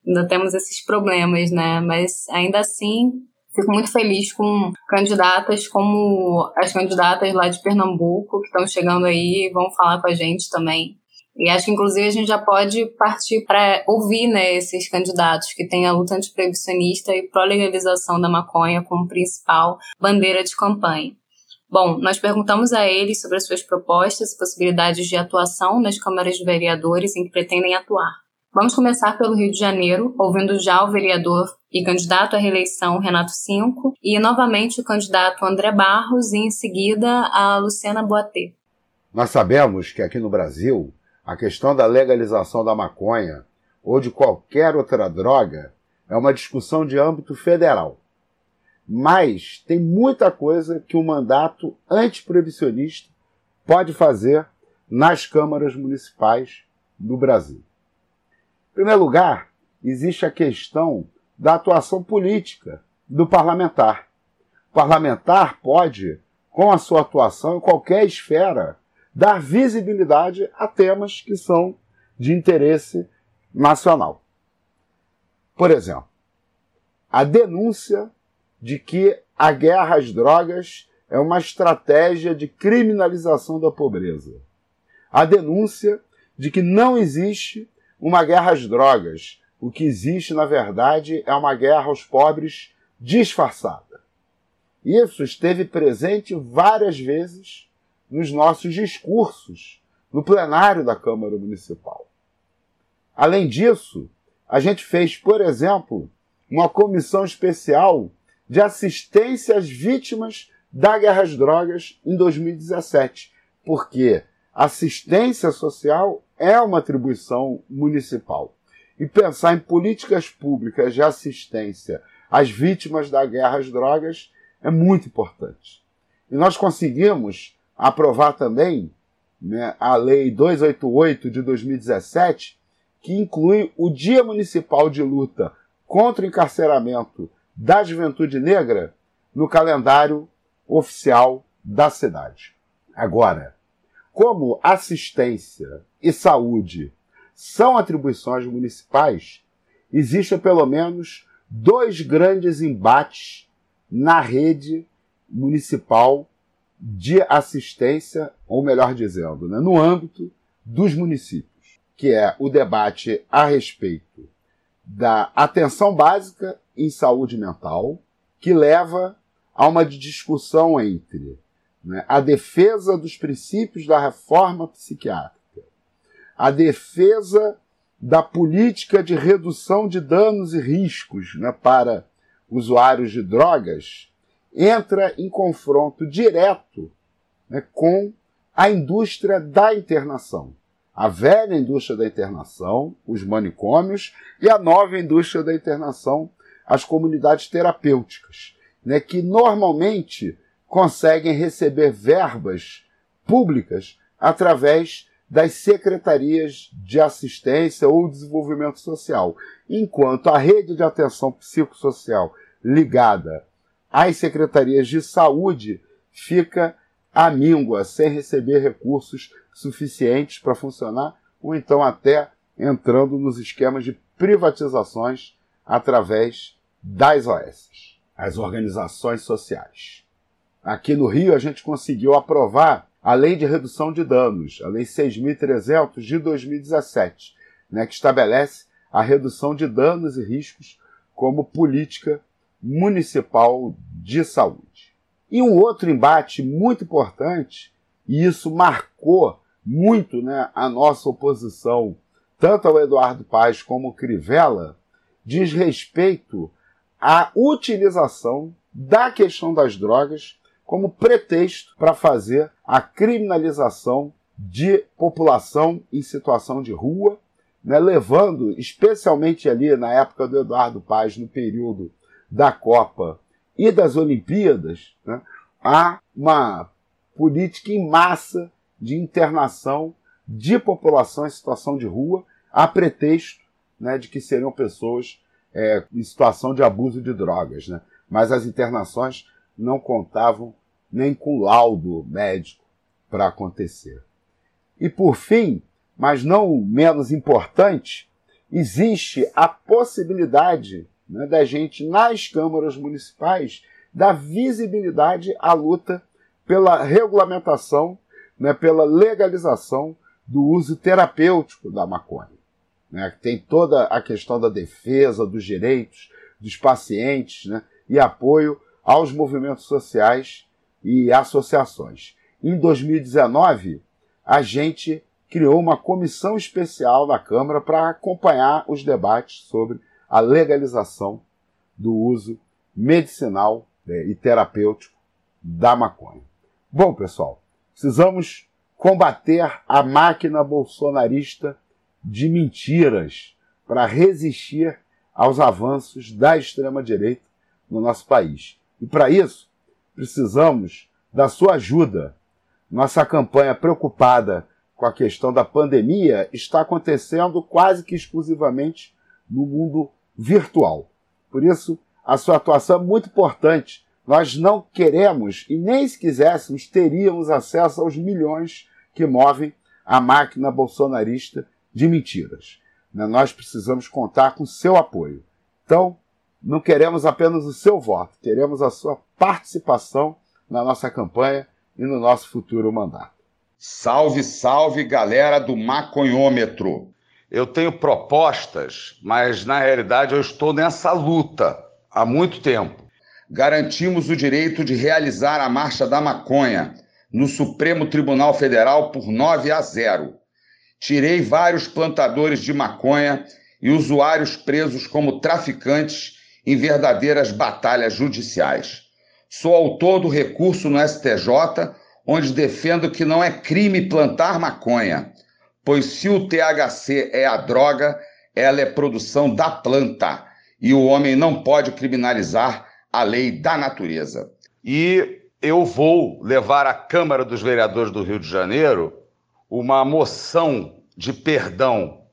ainda temos esses problemas, né? Mas ainda assim, fico muito feliz com candidatas como as candidatas lá de Pernambuco que estão chegando aí e vão falar com a gente também. E acho que, inclusive, a gente já pode partir para ouvir né, esses candidatos que têm a luta antiproibicionista e pró-legalização da maconha como principal bandeira de campanha. Bom, nós perguntamos a eles sobre as suas propostas e possibilidades de atuação nas câmaras de vereadores em que pretendem atuar. Vamos começar pelo Rio de Janeiro, ouvindo já o vereador e candidato à reeleição Renato Cinco e novamente o candidato André Barros e em seguida a Luciana Boatê. Nós sabemos que aqui no Brasil a questão da legalização da maconha ou de qualquer outra droga é uma discussão de âmbito federal. Mas tem muita coisa que um mandato antiproibicionista pode fazer nas câmaras municipais do Brasil. Primeiro lugar, existe a questão da atuação política do parlamentar. O parlamentar pode, com a sua atuação em qualquer esfera, dar visibilidade a temas que são de interesse nacional. Por exemplo, a denúncia de que a guerra às drogas é uma estratégia de criminalização da pobreza. A denúncia de que não existe uma guerra às drogas. O que existe, na verdade, é uma guerra aos pobres disfarçada. Isso esteve presente várias vezes nos nossos discursos no plenário da Câmara Municipal. Além disso, a gente fez, por exemplo, uma comissão especial de assistência às vítimas da guerra às drogas em 2017, porque assistência social é uma atribuição municipal. E pensar em políticas públicas de assistência às vítimas da guerra às drogas é muito importante. E nós conseguimos aprovar também né, a Lei 288 de 2017, que inclui o Dia Municipal de Luta contra o Encarceramento da Juventude Negra no calendário oficial da cidade. Agora, como assistência e saúde são atribuições municipais, existem pelo menos dois grandes embates na rede municipal de assistência, ou melhor dizendo, né, no âmbito dos municípios, que é o debate a respeito da atenção básica em saúde mental, que leva a uma discussão entre né, a defesa dos princípios da reforma psiquiátrica, a defesa da política de redução de danos e riscos né, para usuários de drogas entra em confronto direto né, com a indústria da internação. A velha indústria da internação, os manicômios, e a nova indústria da internação, as comunidades terapêuticas, né, que normalmente conseguem receber verbas públicas através das secretarias de assistência ou desenvolvimento social, enquanto a rede de atenção psicossocial ligada às secretarias de saúde fica à míngua, sem receber recursos suficientes para funcionar, ou então até entrando nos esquemas de privatizações através das OS, as organizações sociais. Aqui no Rio, a gente conseguiu aprovar a Lei de Redução de Danos, a Lei 6.300 de 2017, né, que estabelece a redução de danos e riscos como política municipal de saúde. E um outro embate muito importante, e isso marcou muito né, a nossa oposição, tanto ao Eduardo Paz como ao Crivella, diz respeito à utilização da questão das drogas como pretexto para fazer a criminalização de população em situação de rua, né, levando, especialmente ali na época do Eduardo Paz, no período da Copa e das Olimpíadas, né, há uma política em massa de internação de população em situação de rua, a pretexto né, de que seriam pessoas é, em situação de abuso de drogas. Né? Mas as internações não contavam nem com laudo médico para acontecer. E por fim, mas não menos importante, existe a possibilidade né, da gente nas câmaras municipais dar visibilidade à luta pela regulamentação, né, pela legalização do uso terapêutico da maconha. Né? Tem toda a questão da defesa dos direitos dos pacientes né? e apoio aos movimentos sociais e associações. Em 2019, a gente criou uma comissão especial na Câmara para acompanhar os debates sobre a legalização do uso medicinal né, e terapêutico da maconha. Bom, pessoal, precisamos combater a máquina bolsonarista de mentiras para resistir aos avanços da extrema-direita no nosso país. E para isso, precisamos da sua ajuda. Nossa campanha preocupada com a questão da pandemia está acontecendo quase que exclusivamente no mundo virtual. Por isso, a sua atuação é muito importante. Nós não queremos e nem se quiséssemos teríamos acesso aos milhões que movem a máquina bolsonarista de mentiras. Né? Nós precisamos contar com seu apoio. Então, não queremos apenas o seu voto, queremos a sua participação na nossa campanha e no nosso futuro mandato. Salve, salve, galera do maconhômetro. Eu tenho propostas, mas na realidade eu estou nessa luta há muito tempo. Garantimos o direito de realizar a Marcha da Maconha no Supremo Tribunal Federal por 9 a 0. Tirei vários plantadores de maconha e usuários presos como traficantes em verdadeiras batalhas judiciais. Sou autor do recurso no STJ, onde defendo que não é crime plantar maconha, pois se o THC é a droga, ela é produção da planta e o homem não pode criminalizar a lei da natureza. E eu vou levar à Câmara dos Vereadores do Rio de Janeiro uma moção de perdão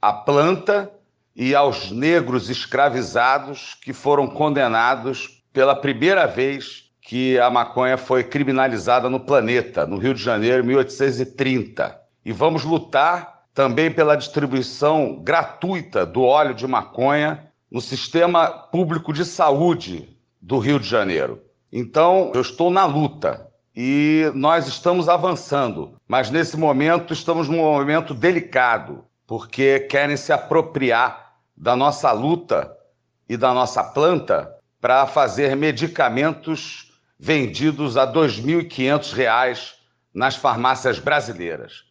à planta e aos negros escravizados que foram condenados pela primeira vez que a maconha foi criminalizada no planeta, no Rio de Janeiro, em 1830. E vamos lutar também pela distribuição gratuita do óleo de maconha no sistema público de saúde do Rio de Janeiro. Então, eu estou na luta e nós estamos avançando, mas nesse momento estamos num momento delicado, porque querem se apropriar da nossa luta e da nossa planta para fazer medicamentos vendidos a R$ 2.500 nas farmácias brasileiras.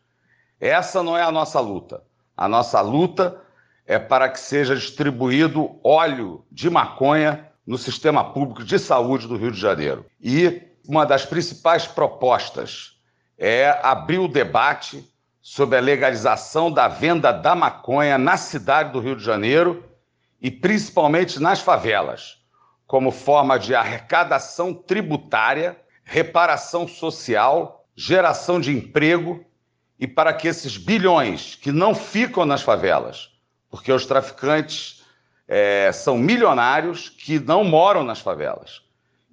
Essa não é a nossa luta. A nossa luta é para que seja distribuído óleo de maconha no sistema público de saúde do Rio de Janeiro. E uma das principais propostas é abrir o debate sobre a legalização da venda da maconha na cidade do Rio de Janeiro e principalmente nas favelas, como forma de arrecadação tributária, reparação social, geração de emprego e para que esses bilhões que não ficam nas favelas, porque os traficantes é, são milionários que não moram nas favelas.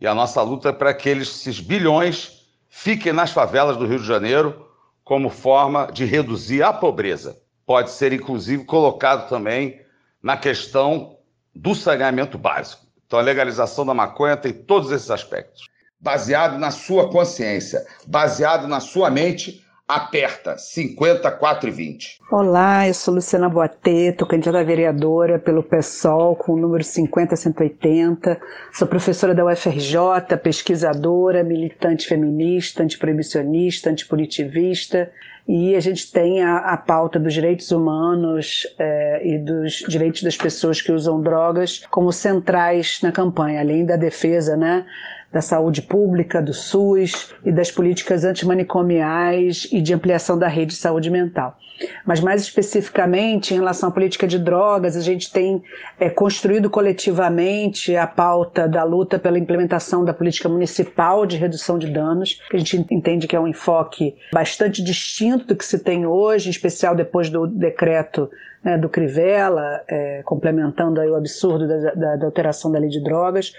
E a nossa luta é para que esses bilhões fiquem nas favelas do Rio de Janeiro como forma de reduzir a pobreza. Pode ser, inclusive, colocado também na questão do saneamento básico. Então, a legalização da maconha tem todos esses aspectos. Baseado na sua consciência, baseado na sua mente, aperta 54 e 20. Olá, eu sou Luciana Boateto, candidata a vereadora pelo PSOL com o número 50180. Sou professora da UFRJ, pesquisadora, militante feminista, antiproibicionista, antipunitivista. E a gente tem a, a pauta dos direitos humanos é, e dos direitos das pessoas que usam drogas como centrais na campanha, além da defesa, né? Da saúde pública, do SUS e das políticas antimanicomiais e de ampliação da rede de saúde mental. Mas mais especificamente em relação à política de drogas, a gente tem é, construído coletivamente a pauta da luta pela implementação da política municipal de redução de danos, que a gente entende que é um enfoque bastante distinto do que se tem hoje, em especial depois do decreto né, do Crivella, é, complementando aí o absurdo da, da, da, alteração da lei de drogas.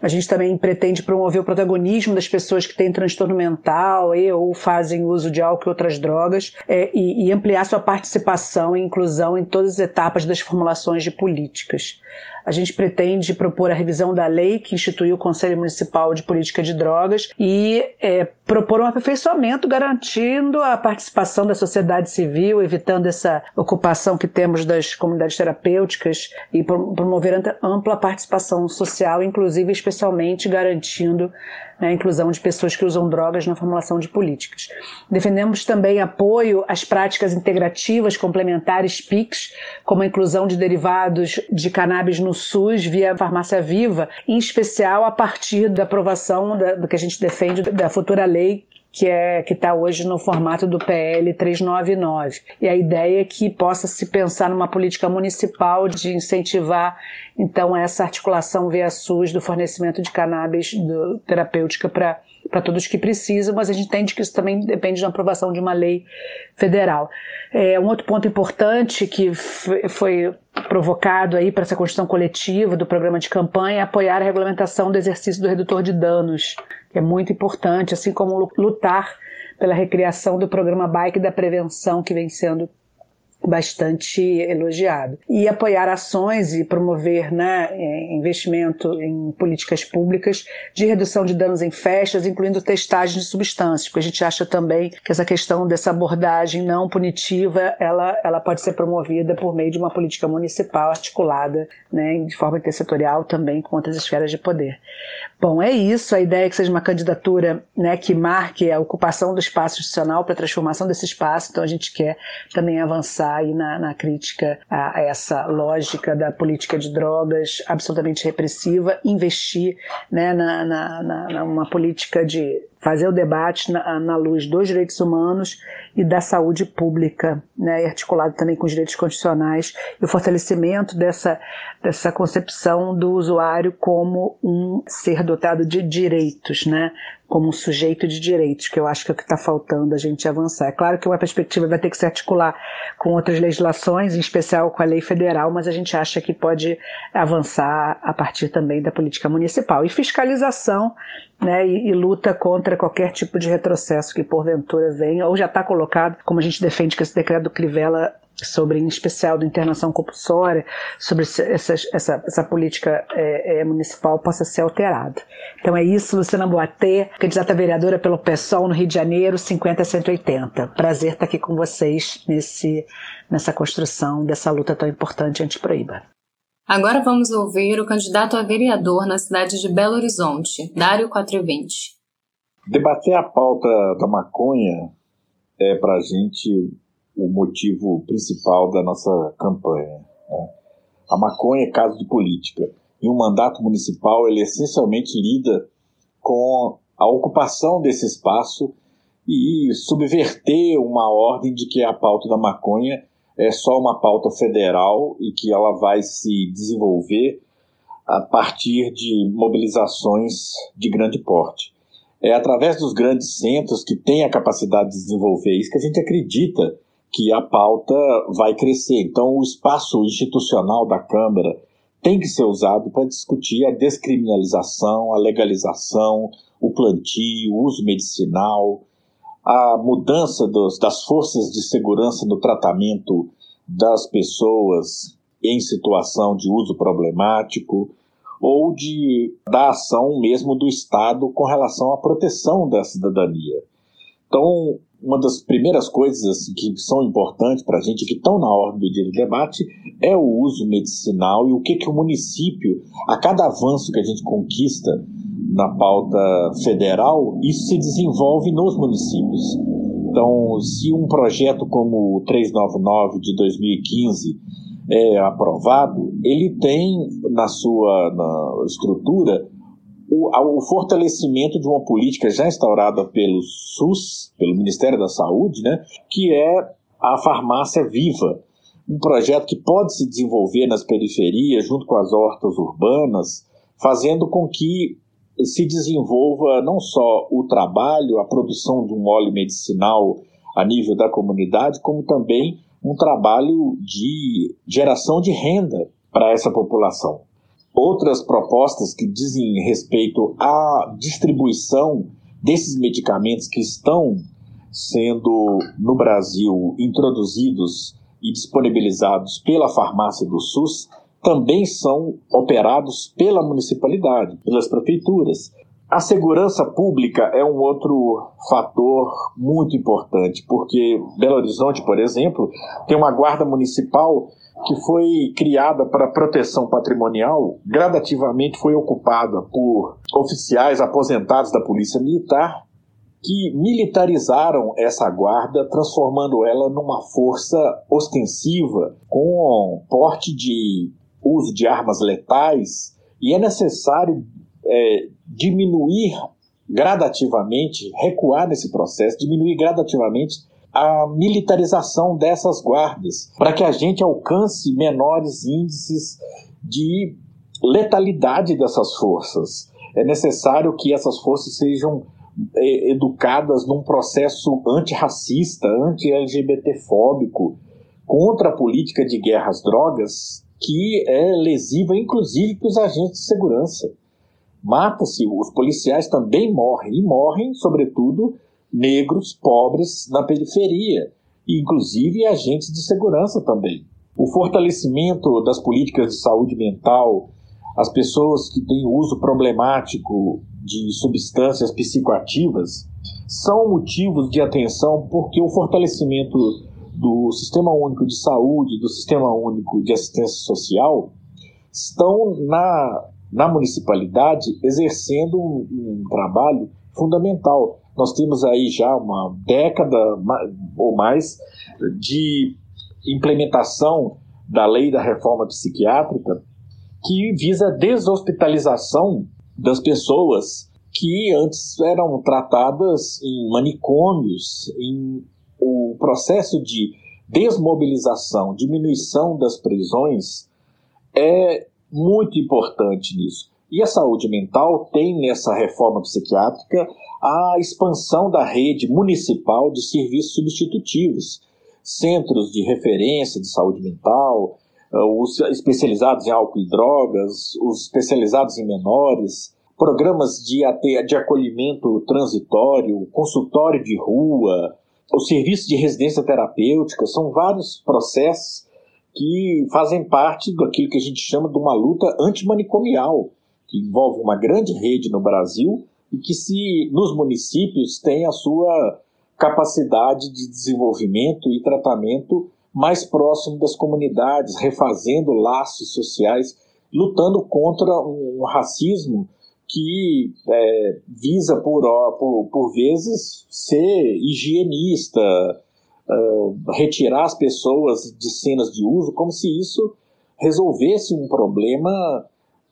A gente também pretende promover o protagonismo das pessoas que têm transtorno mental e ou fazem uso de álcool e outras drogas é, e, e ampliar sua participação e inclusão em todas as etapas das formulações de políticas. A gente pretende propor a revisão da lei que instituiu o Conselho Municipal de Política de Drogas e é, propor um aperfeiçoamento garantindo a participação da sociedade civil, evitando essa ocupação que temos das comunidades terapêuticas e promover ampla participação social, inclusive especialmente garantindo né, a inclusão de pessoas que usam drogas na formulação de políticas. Defendemos também apoio às práticas integrativas complementares PICs, como a inclusão de derivados de cannabis no SUS via farmácia viva, em especial a partir da aprovação da, do que a gente defende da futura lei que é que está hoje no formato do PL 399. E a ideia é que possa se pensar numa política municipal de incentivar então essa articulação via SUS do fornecimento de cannabis do, terapêutica para para todos que precisam, mas a gente entende que isso também depende da aprovação de uma lei federal. É, um outro ponto importante que foi provocado aí para essa construção coletiva do programa de campanha é apoiar a regulamentação do exercício do redutor de danos, que é muito importante, assim como lutar pela recriação do programa Bike da Prevenção, que vem sendo bastante elogiado. E apoiar ações e promover né, é, investimento em políticas públicas de redução de danos em festas, incluindo testagem de substâncias, porque a gente acha também que essa questão dessa abordagem não punitiva, ela, ela pode ser promovida por meio de uma política municipal articulada né, de forma intersetorial também com outras esferas de poder. Bom, é isso. A ideia é que seja uma candidatura né, que marque a ocupação do espaço institucional para a transformação desse espaço. Então, a gente quer também avançar aí na, na crítica a, a, essa lógica da política de drogas absolutamente repressiva, investir né, na, na, na, numa política de fazer o debate na, na, luz dos direitos humanos e da saúde pública, né, articulado também com os direitos constitucionais e o fortalecimento dessa, dessa concepção do usuário como um ser dotado de direitos, né, como um sujeito de direitos, que eu acho que é o que está faltando a gente avançar. É claro que uma perspectiva vai ter que se articular com outras legislações, em especial com a lei federal, mas a gente acha que pode avançar a partir também da política municipal. E fiscalização né, e, e, luta contra qualquer tipo de retrocesso que porventura venha, ou já está colocado, como a gente defende que esse decreto do Crivella sobre, em especial, da internação compulsória, sobre essa, essa, essa política é, é, municipal possa ser alterada. Então é isso, Luciana Boatê, candidata vereadora pelo PSOL no Rio de Janeiro, 50 a 180. Prazer estar aqui com vocês nesse, nessa construção dessa luta tão importante anti-proíba. Agora vamos ouvir o candidato a vereador na cidade de Belo Horizonte, Dário 420. Debater a pauta da maconha é para a gente o motivo principal da nossa campanha. Né? A maconha é caso de política. E um mandato municipal, ele essencialmente lida com a ocupação desse espaço e subverter uma ordem de que a pauta da maconha é só uma pauta federal e que ela vai se desenvolver a partir de mobilizações de grande porte. É através dos grandes centros que têm a capacidade de desenvolver isso que a gente acredita que a pauta vai crescer. Então, o espaço institucional da Câmara tem que ser usado para discutir a descriminalização, a legalização, o plantio, o uso medicinal, a mudança dos, das forças de segurança no tratamento das pessoas em situação de uso problemático ou de da ação mesmo do Estado com relação à proteção da cidadania. Então, uma das primeiras coisas que são importantes para a gente, que estão na ordem do dia do debate, é o uso medicinal e o que, que o município, a cada avanço que a gente conquista na pauta federal, isso se desenvolve nos municípios. Então, se um projeto como o 399 de 2015 é aprovado, ele tem na sua na estrutura o, o, fortalecimento de uma política já instaurada pelo SUS, pelo Ministério da Saúde, né, que é a farmácia viva, um projeto que pode se desenvolver nas periferias, junto com as hortas urbanas, fazendo com que se desenvolva não só o trabalho, a produção de um óleo medicinal a nível da comunidade, como também um trabalho de geração de renda para essa população. Outras propostas que dizem respeito à distribuição desses medicamentos que estão sendo no Brasil introduzidos e disponibilizados pela farmácia do SUS também são operados pela municipalidade, pelas prefeituras. A segurança pública é um outro fator muito importante, porque Belo Horizonte, por exemplo, tem uma guarda municipal que foi criada para proteção patrimonial, gradativamente foi ocupada por oficiais aposentados da Polícia Militar que militarizaram essa guarda, transformando ela numa força ostensiva com porte de uso de armas letais, e é necessário é, diminuir gradativamente, recuar nesse processo, diminuir gradativamente a militarização dessas guardas, para que a gente alcance menores índices de letalidade dessas forças. É necessário que essas forças sejam é, educadas num processo antirracista, anti-LGBT-fóbico, contra a política de guerra às drogas, que é lesiva inclusive para os agentes de segurança mata-se, os policiais também morrem, e morrem, sobretudo, negros, pobres, na periferia, inclusive agentes de segurança também. O fortalecimento das políticas de saúde mental, as pessoas que têm uso problemático de substâncias psicoativas, são motivos de atenção porque o fortalecimento do Sistema Único de Saúde, do Sistema Único de Assistência Social, estão na na municipalidade exercendo um, um trabalho fundamental. Nós temos aí já uma década ou mais de implementação da lei da reforma psiquiátrica que visa a deshospitalização das pessoas que antes eram tratadas em manicômios, em o processo de desmobilização, diminuição das prisões é muito importante nisso. E a saúde mental tem nessa reforma psiquiátrica a expansão da rede municipal de serviços substitutivos, centros de referência de saúde mental, eh, os especializados em álcool e drogas, os especializados em menores, programas de, de acolhimento transitório, consultório de rua, o serviço de residência terapêutica, são vários processos que fazem parte daquilo que a gente chama de uma luta antimanicomial, que envolve uma grande rede no Brasil e que se nos municípios tem a sua capacidade de desenvolvimento e tratamento mais próximo das comunidades, refazendo laços sociais, lutando contra um racismo que é, visa por, por, por vezes ser higienista, retirar as pessoas de cenas de uso, como se isso resolvesse um problema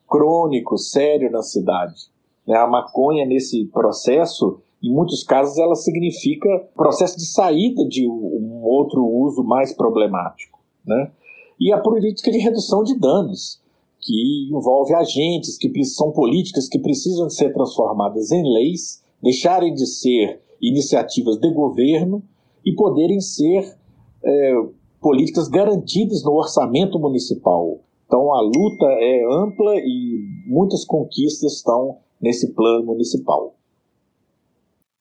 crônico, sério na cidade. Né? A maconha, nesse processo, em muitos casos, ela significa processo de saída de um outro uso mais problemático. Né? E a política de redução de danos, que envolve agentes, que são políticas que precisam ser transformadas em leis, deixarem de ser iniciativas de governo e poderem ser é, políticas garantidas no orçamento municipal. Então a luta é ampla e muitas conquistas estão nesse plano municipal.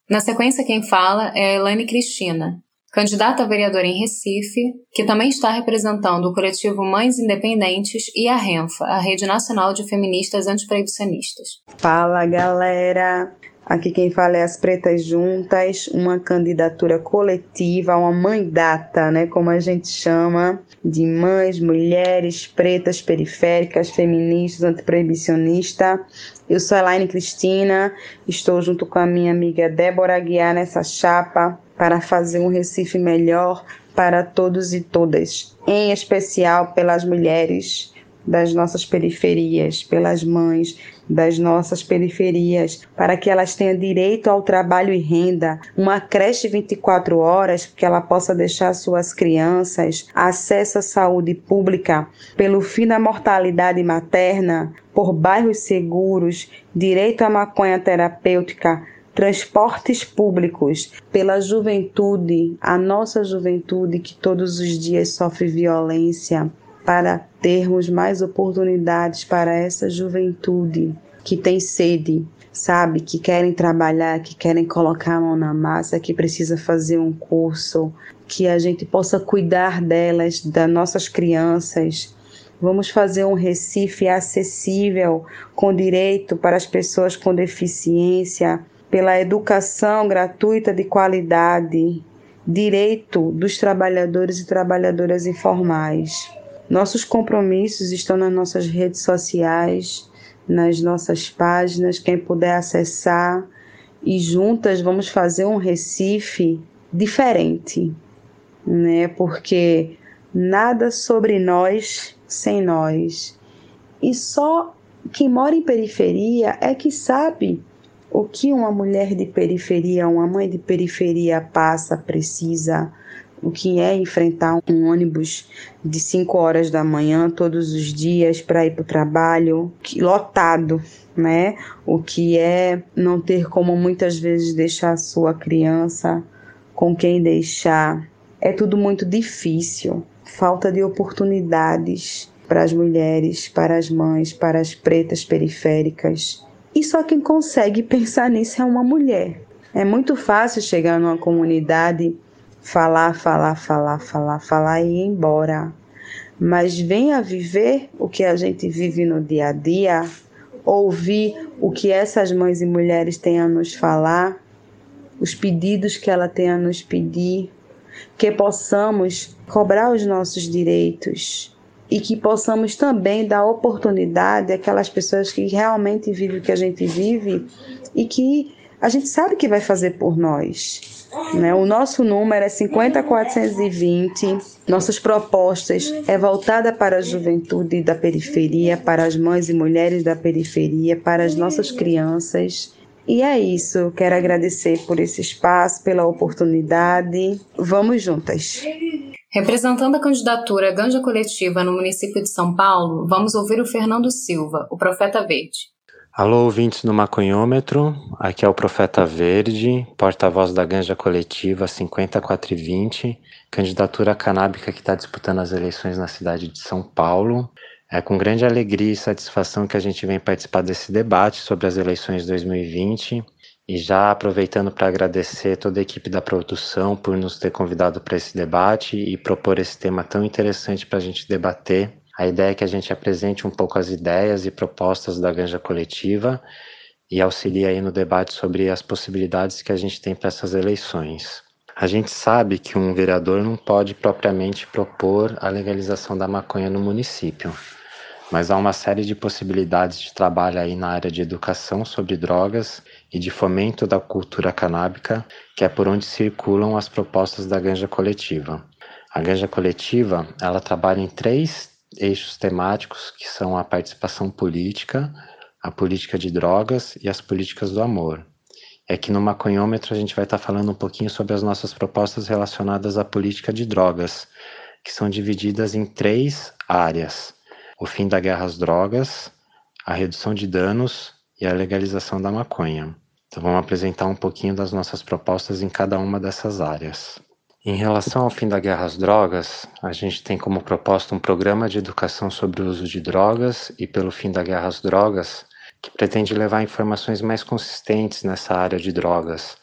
Na sequência, quem fala é a Elaine Cristina, candidata a vereadora em Recife, que também está representando o coletivo Mães Independentes e a RENFA, a Rede Nacional de Feministas Antiproibicionistas. Fala galera! Aqui quem fala é as Pretas Juntas, uma candidatura coletiva, uma mãe data, né, como a gente chama, de mães, mulheres, pretas, periféricas, feministas, antiproibicionistas. Eu sou a Elaine Cristina, estou junto com a minha amiga Débora Aguiar nessa chapa para fazer um Recife melhor para todos e todas, em especial pelas mulheres das nossas periferias, pelas mães das nossas periferias, para que elas tenham direito ao trabalho e renda, uma creche 24 horas, que ela possa deixar suas crianças, acesso à saúde pública, pelo fim da mortalidade materna, por bairros seguros, direito à maconha terapêutica, transportes públicos, pela juventude, a nossa juventude que todos os dias sofre violência, para termos mais oportunidades para essa juventude que tem sede, sabe, que querem trabalhar, que querem colocar a mão na massa, que precisa fazer um curso, que a gente possa cuidar delas, das nossas crianças, Vamos fazer um Recife acessível, com direito para as pessoas com deficiência, pela educação gratuita de qualidade, direito dos trabalhadores e trabalhadoras informais. Nossos compromissos estão nas nossas redes sociais, nas nossas páginas, quem puder acessar, e juntas vamos fazer um Recife diferente, né? Porque nada sobre nós sem nós. E só quem mora em periferia é que sabe o que uma mulher de periferia, uma mãe de periferia passa, precisa, o que é enfrentar um ônibus de 5 horas da manhã todos os dias para ir para o trabalho, lotado, né? O que é não ter como muitas vezes deixar a sua criança com quem deixar. É tudo muito difícil falta de oportunidades para as mulheres, para as mães, para as pretas periféricas. E só quem consegue [laughs] pensar nisso é uma mulher. É muito fácil chegar numa comunidade, falar, falar, falar, falar, falar e ir embora. Mas venha viver o que a gente vive no dia a dia, ouvir o que essas mães e mulheres têm a nos falar, os pedidos que ela tem a nos pedir, que possamos cobrar os nossos direitos e que possamos também dar oportunidade àquelas pessoas que realmente vivem o que a gente vive e que a gente sabe que vai fazer por nós. Né? O nosso número é 50420. Nossas propostas é voltada para a juventude da periferia, para as mães e mulheres da periferia, para as nossas crianças e é isso. Quero agradecer por esse espaço, pela oportunidade. Vamos juntas. Representando a candidatura Ganja Coletiva no município de São Paulo, vamos ouvir o Fernando Silva, o Profeta Verde. Alô, ouvintes do Maconhômetro, aqui é o Profeta Verde, porta-voz da Ganja Coletiva 5420, candidatura canábica que está disputando as eleições na cidade de São Paulo. É com grande alegria e satisfação que a gente vem participar desse debate sobre as eleições de 2020 e já aproveitando para agradecer toda a equipe da produção por nos ter convidado para esse debate e propor esse tema tão interessante para a gente debater. A ideia é que a gente apresente um pouco as ideias e propostas da Ganja Coletiva e auxilie aí no debate sobre as possibilidades que a gente tem para essas eleições. A gente sabe que um vereador não pode propriamente propor a legalização da maconha no município mas há uma série de possibilidades de trabalho aí na área de educação sobre drogas e de fomento da cultura canábica, que é por onde circulam as propostas da ganja coletiva. A ganja coletiva, ela trabalha em três eixos temáticos, que são a participação política, a política de drogas e as políticas do amor. É que no maconhômetro a gente vai estar falando um pouquinho sobre as nossas propostas relacionadas à política de drogas, que são divididas em três áreas o fim da guerra às drogas, a redução de danos e a legalização da maconha. Então vamos apresentar um pouquinho das nossas propostas em cada uma dessas áreas. Em relação ao fim da guerra às drogas, a gente tem como proposta um programa de educação sobre o uso de drogas e pelo fim da guerra às drogas, que pretende levar informações mais consistentes nessa área de drogas,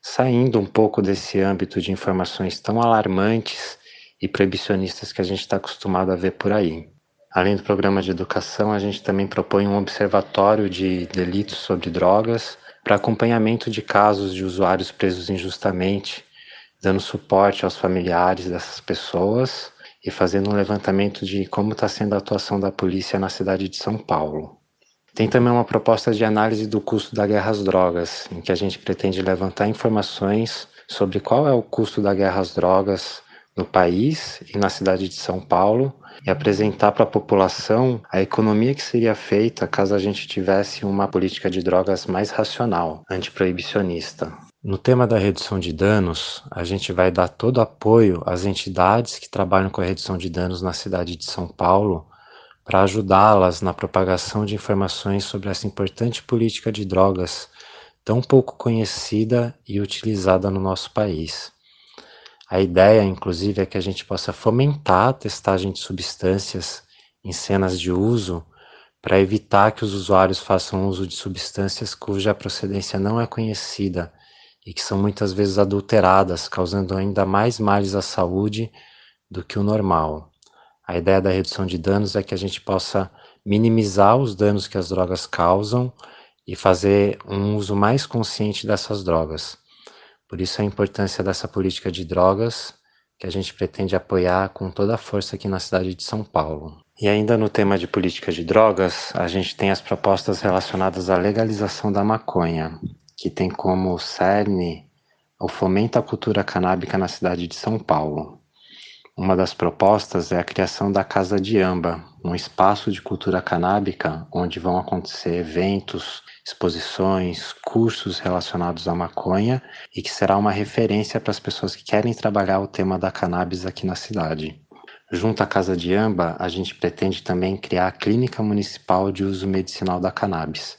saindo um pouco desse âmbito de informações tão alarmantes e proibicionistas que a gente está acostumado a ver por aí. Além do programa de educação, a gente também propõe um observatório de delitos sobre drogas para acompanhamento de casos de usuários presos injustamente, dando suporte aos familiares dessas pessoas e fazendo um levantamento de como está sendo a atuação da polícia na cidade de São Paulo. Tem também uma proposta de análise do custo da guerra às drogas, em que a gente pretende levantar informações sobre qual é o custo da guerra às drogas no país e na cidade de São Paulo e apresentar para a população a economia que seria feita caso a gente tivesse uma política de drogas mais racional, antiproibicionista. No tema da redução de danos, a gente vai dar todo apoio às entidades que trabalham com a redução de danos na cidade de São Paulo para ajudá-las na propagação de informações sobre essa importante política de drogas tão pouco conhecida e utilizada no nosso país. A ideia, inclusive, é que a gente possa fomentar a testagem de substâncias em cenas de uso para evitar que os usuários façam uso de substâncias cuja procedência não é conhecida e que são muitas vezes adulteradas, causando ainda mais males à saúde do que o normal. A ideia da redução de danos é que a gente possa minimizar os danos que as drogas causam e fazer um uso mais consciente dessas drogas. Por isso a importância dessa política de drogas que a gente pretende apoiar com toda a força aqui na cidade de São Paulo. E ainda no tema de política de drogas, a gente tem as propostas relacionadas à legalização da maconha, que tem como cerne o fomento à cultura canábica na cidade de São Paulo. Uma das propostas é a criação da Casa de Amba, um espaço de cultura canábica onde vão acontecer eventos, exposições, cursos relacionados à maconha e que será uma referência para as pessoas que querem trabalhar o tema da cannabis aqui na cidade. Junto à Casa de Amba, a gente pretende também criar a Clínica Municipal de Uso Medicinal da Cannabis,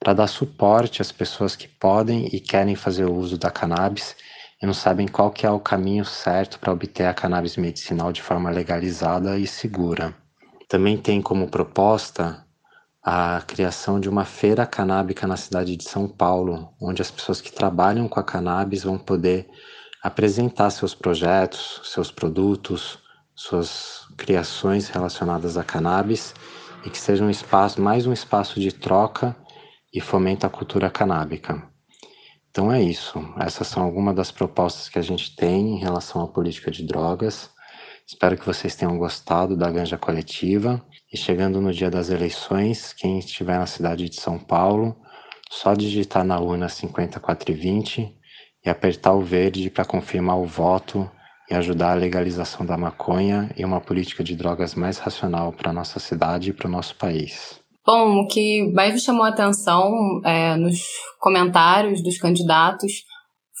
para dar suporte às pessoas que podem e querem fazer o uso da cannabis e não sabem qual que é o caminho certo para obter a cannabis medicinal de forma legalizada e segura. Também tem como proposta a criação de uma feira canábica na cidade de São Paulo, onde as pessoas que trabalham com a cannabis vão poder apresentar seus projetos, seus produtos, suas criações relacionadas à cannabis e que seja um espaço, mais um espaço de troca e fomento à cultura canábica. Então é isso. Essas são algumas das propostas que a gente tem em relação à política de drogas. Espero que vocês tenham gostado da ganja coletiva. E chegando no dia das eleições, quem estiver na cidade de São Paulo, só digitar na urna 5420 e apertar o verde para confirmar o voto e ajudar a legalização da maconha e uma política de drogas mais racional para a nossa cidade e para o nosso país. Bom, o que mais me chamou a atenção é, nos comentários dos candidatos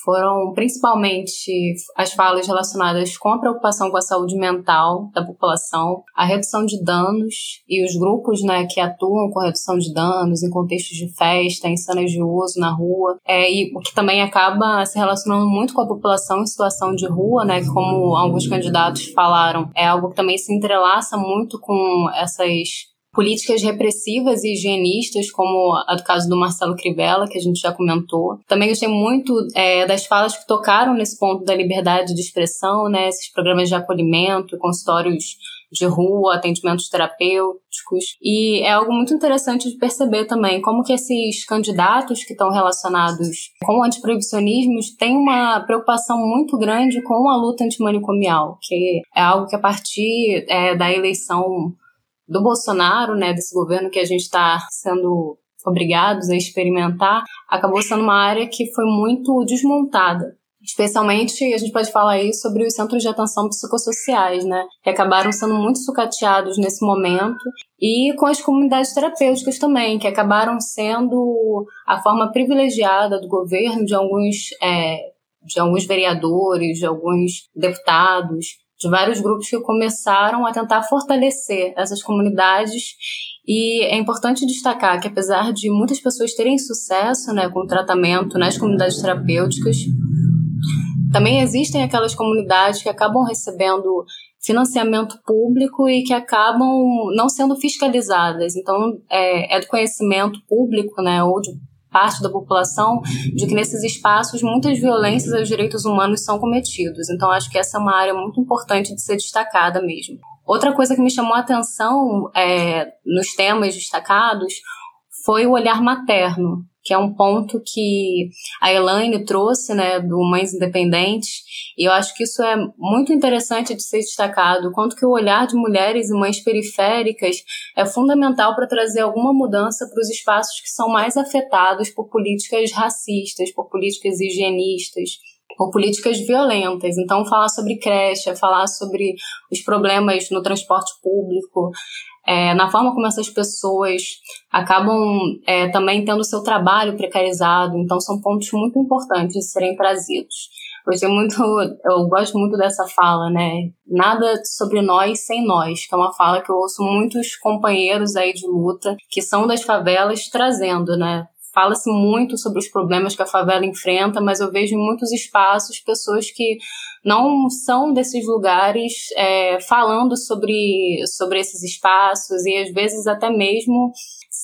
foram principalmente as falas relacionadas com a preocupação com a saúde mental da população, a redução de danos e os grupos né, que atuam com a redução de danos em contextos de festa, em cenas de uso na rua, é, e o que também acaba se relacionando muito com a população em situação de rua, né, que como alguns candidatos falaram, é algo que também se entrelaça muito com essas políticas repressivas e higienistas, como a do caso do Marcelo Crivella, que a gente já comentou. Também gostei muito é, das falas que tocaram nesse ponto da liberdade de expressão, né, esses programas de acolhimento, consultórios de rua, atendimentos terapêuticos. E é algo muito interessante de perceber também como que esses candidatos que estão relacionados com o antiproibicionismo têm uma preocupação muito grande com a luta antimanicomial, que é algo que a partir é, da eleição do Bolsonaro, né, desse governo que a gente está sendo obrigados a experimentar, acabou sendo uma área que foi muito desmontada. Especialmente, a gente pode falar aí sobre os centros de atenção psicossociais, né? Que acabaram sendo muito sucateados nesse momento. E com as comunidades terapêuticas também, que acabaram sendo a forma privilegiada do governo de alguns, é, de alguns vereadores, de alguns deputados, de vários grupos que começaram a tentar fortalecer essas comunidades. E é importante destacar que, apesar de muitas pessoas terem sucesso né, com o tratamento nas comunidades terapêuticas, também existem aquelas comunidades que acabam recebendo financiamento público e que acabam não sendo fiscalizadas. Então, é, é do conhecimento público, né, ou de parte da população de que nesses espaços muitas violências aos direitos humanos são cometidos. Então acho que essa é uma área muito importante de ser destacada mesmo. Outra coisa que me chamou a atenção é, nos temas destacados foi o olhar materno que é um ponto que a Elaine trouxe, né, do Mães Independentes, e eu acho que isso é muito interessante de ser destacado, quanto que o olhar de mulheres e mães periféricas é fundamental para trazer alguma mudança para os espaços que são mais afetados por políticas racistas, por políticas higienistas, por políticas violentas. Então, falar sobre creche, falar sobre os problemas no transporte público, é, na forma como essas pessoas acabam é, também tendo o seu trabalho precarizado. Então, são pontos muito importantes de serem trazidos. Muito, eu gosto muito dessa fala, né? Nada sobre nós sem nós, que é uma fala que eu ouço muitos companheiros aí de luta que são das favelas trazendo, né? Fala-se muito sobre os problemas que a favela enfrenta, mas eu vejo em muitos espaços pessoas que não são desses lugares é, falando sobre, sobre esses espaços e às vezes até mesmo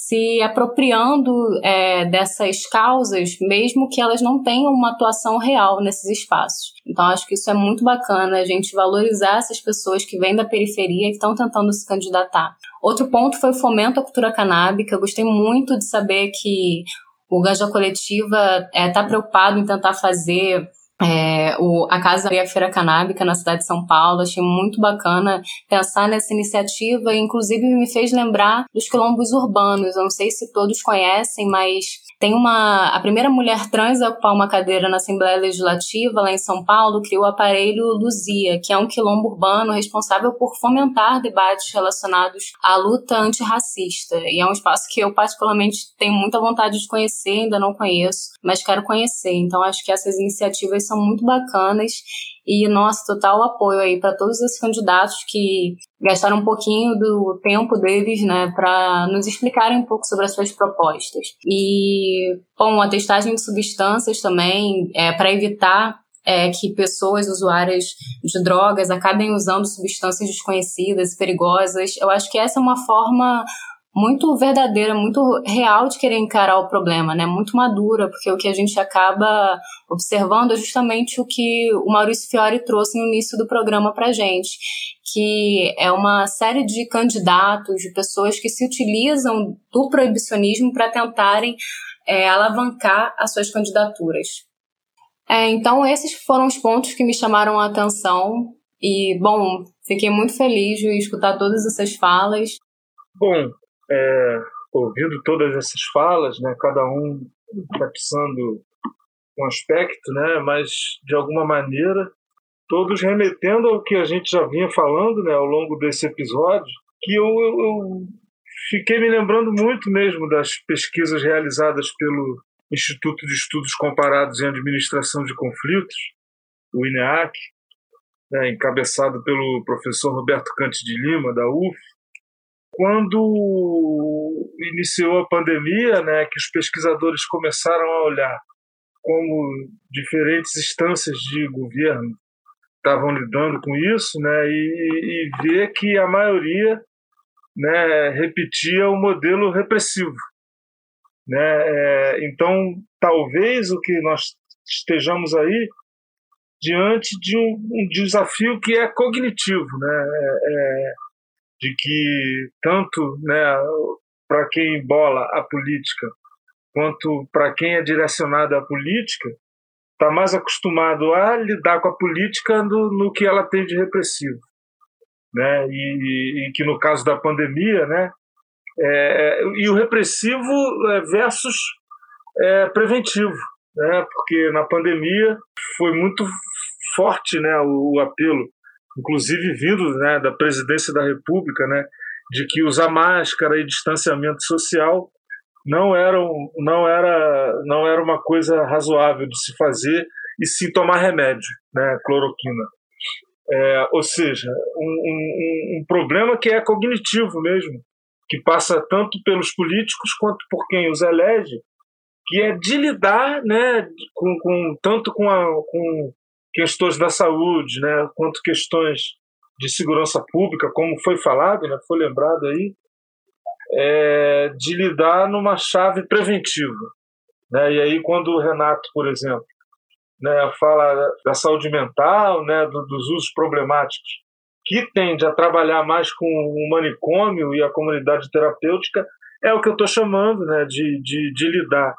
se apropriando é, dessas causas, mesmo que elas não tenham uma atuação real nesses espaços. Então, acho que isso é muito bacana, a gente valorizar essas pessoas que vêm da periferia e estão tentando se candidatar. Outro ponto foi o fomento à cultura canábica. Eu gostei muito de saber que o Ganja Coletiva está é, tá preocupado em tentar fazer é, o, a Casa e a Feira Canábica na cidade de São Paulo. Achei muito bacana pensar nessa iniciativa inclusive, me fez lembrar dos quilombos urbanos. Eu não sei se todos conhecem, mas tem uma. A primeira mulher trans a ocupar uma cadeira na Assembleia Legislativa, lá em São Paulo, criou o aparelho Luzia, que é um quilombo urbano responsável por fomentar debates relacionados à luta antirracista. E é um espaço que eu, particularmente, tenho muita vontade de conhecer, ainda não conheço, mas quero conhecer. Então, acho que essas iniciativas são muito bacanas e nosso total apoio aí para todos esses candidatos que gastaram um pouquinho do tempo deles, né, para nos explicarem um pouco sobre as suas propostas. E, bom, a testagem de substâncias também, é, para evitar é, que pessoas usuárias de drogas acabem usando substâncias desconhecidas e perigosas. Eu acho que essa é uma forma muito verdadeira, muito real de querer encarar o problema, né? Muito madura, porque o que a gente acaba observando é justamente o que o Maurício Fiore trouxe no início do programa para gente, que é uma série de candidatos, de pessoas que se utilizam do proibicionismo para tentarem é, alavancar as suas candidaturas. É, então, esses foram os pontos que me chamaram a atenção. E, bom, fiquei muito feliz de escutar todas essas falas. Bom, é, ouvindo todas essas falas, né, cada um enfatizando um aspecto, né, mas de alguma maneira todos remetendo ao que a gente já vinha falando né, ao longo desse episódio, que eu, eu, eu fiquei me lembrando muito mesmo das pesquisas realizadas pelo Instituto de Estudos Comparados em Administração de Conflitos, o INEAC, né, encabeçado pelo professor Roberto Cante de Lima, da UF, quando iniciou a pandemia, né, que os pesquisadores começaram a olhar como diferentes instâncias de governo estavam lidando com isso, né, e, e ver que a maioria né, repetia o modelo repressivo. Né? É, então, talvez o que nós estejamos aí diante de um, um desafio que é cognitivo, né? É, é de que tanto né, para quem bola a política quanto para quem é direcionado à política está mais acostumado a lidar com a política no, no que ela tem de repressivo, né? E, e que no caso da pandemia, né? É, e o repressivo é, versus é, preventivo, né? Porque na pandemia foi muito forte, né? O, o apelo inclusive vindo né, da presidência da República, né, de que usar máscara e distanciamento social não era, não era, não era uma coisa razoável de se fazer e sim tomar remédio, né, cloroquina. É, ou seja, um, um, um problema que é cognitivo mesmo, que passa tanto pelos políticos quanto por quem os elege, que é de lidar né, com, com tanto com, a, com questões da saúde, né, quanto questões de segurança pública, como foi falado, né, foi lembrado aí, é, de lidar numa chave preventiva. Né? E aí, quando o Renato, por exemplo, né, fala da saúde mental, né, do, dos usos problemáticos, que tende a trabalhar mais com o manicômio e a comunidade terapêutica, é o que eu estou chamando né, de, de, de lidar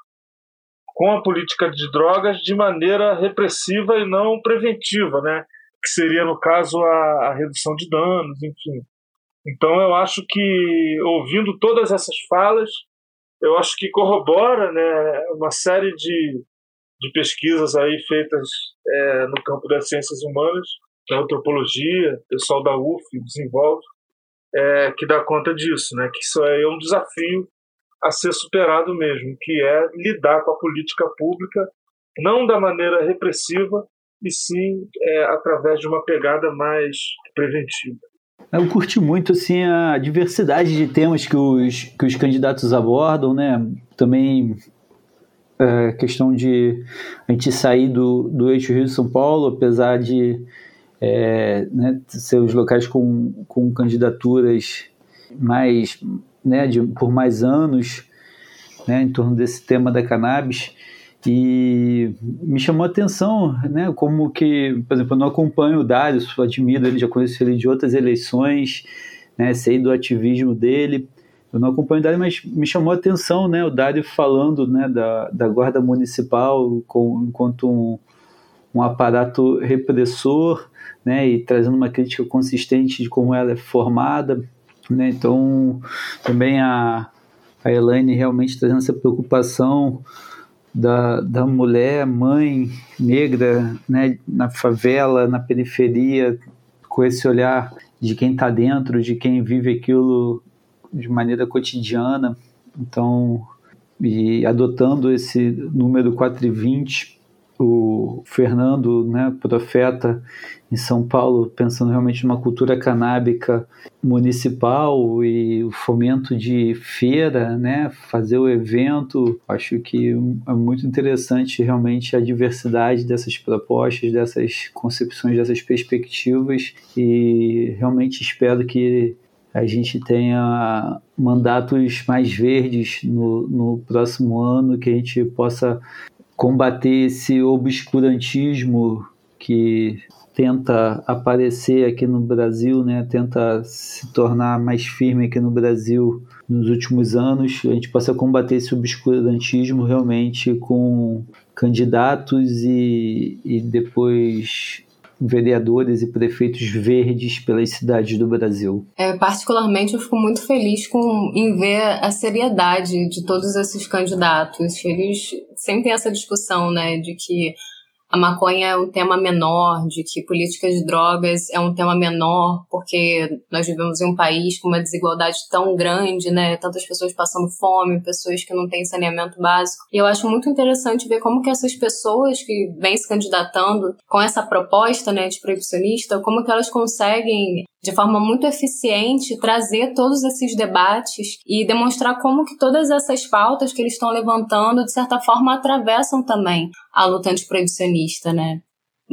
com a política de drogas de maneira repressiva e não preventiva, né? que seria, no caso, a, a redução de danos, enfim. Então, eu acho que, ouvindo todas essas falas, eu acho que corrobora né, uma série de, de pesquisas aí feitas é, no campo das ciências humanas, da antropologia, o pessoal da UF desenvolve, é, que dá conta disso, né, que isso é um desafio a ser superado mesmo, que é lidar com a política pública não da maneira repressiva, e sim é, através de uma pegada mais preventiva. Eu curti muito assim a diversidade de temas que os, que os candidatos abordam, né? Também a é, questão de a gente sair do, do eixo Rio-São Paulo, apesar de é, né, ser os locais com, com candidaturas mais né, de, por mais anos né, em torno desse tema da cannabis. E me chamou a atenção, né, como que, por exemplo, eu não acompanho o Dário, admiro ele, já conheço ele de outras eleições, né, sei do ativismo dele, eu não acompanho o Dário, mas me chamou a atenção, né, o Dário falando, né, da, da guarda municipal com, enquanto um, um aparato repressor, né, e trazendo uma crítica consistente de como ela é formada, né, então também a, a Elaine realmente trazendo essa preocupação da, da mulher, mãe negra, né, na favela, na periferia, com esse olhar de quem está dentro, de quem vive aquilo de maneira cotidiana. Então, e adotando esse número 420, o Fernando, né, profeta em São Paulo, pensando realmente numa cultura canábica municipal e o fomento de feira, né, fazer o evento, acho que é muito interessante realmente a diversidade dessas propostas, dessas concepções, dessas perspectivas e realmente espero que a gente tenha mandatos mais verdes no, no próximo ano, que a gente possa combater esse obscurantismo que tenta aparecer aqui no Brasil, né, tenta se tornar mais firme aqui no Brasil nos últimos anos, a gente possa combater esse obscurantismo realmente com candidatos e, e depois vereadores e prefeitos verdes pelas cidades do Brasil. É, particularmente, eu fico muito feliz com, em ver a seriedade de todos esses candidatos. Eles sempre têm essa discussão, né, de que a maconha é um tema menor, de que políticas de drogas é um tema menor, porque nós vivemos em um país com uma desigualdade tão grande, né? Tantas pessoas passando fome, pessoas que não têm saneamento básico. E eu acho muito interessante ver como que essas pessoas que vêm se candidatando com essa proposta, né, de proibicionista, como que elas conseguem de forma muito eficiente trazer todos esses debates e demonstrar como que todas essas pautas que eles estão levantando de certa forma atravessam também a luta antiproibicionista, né?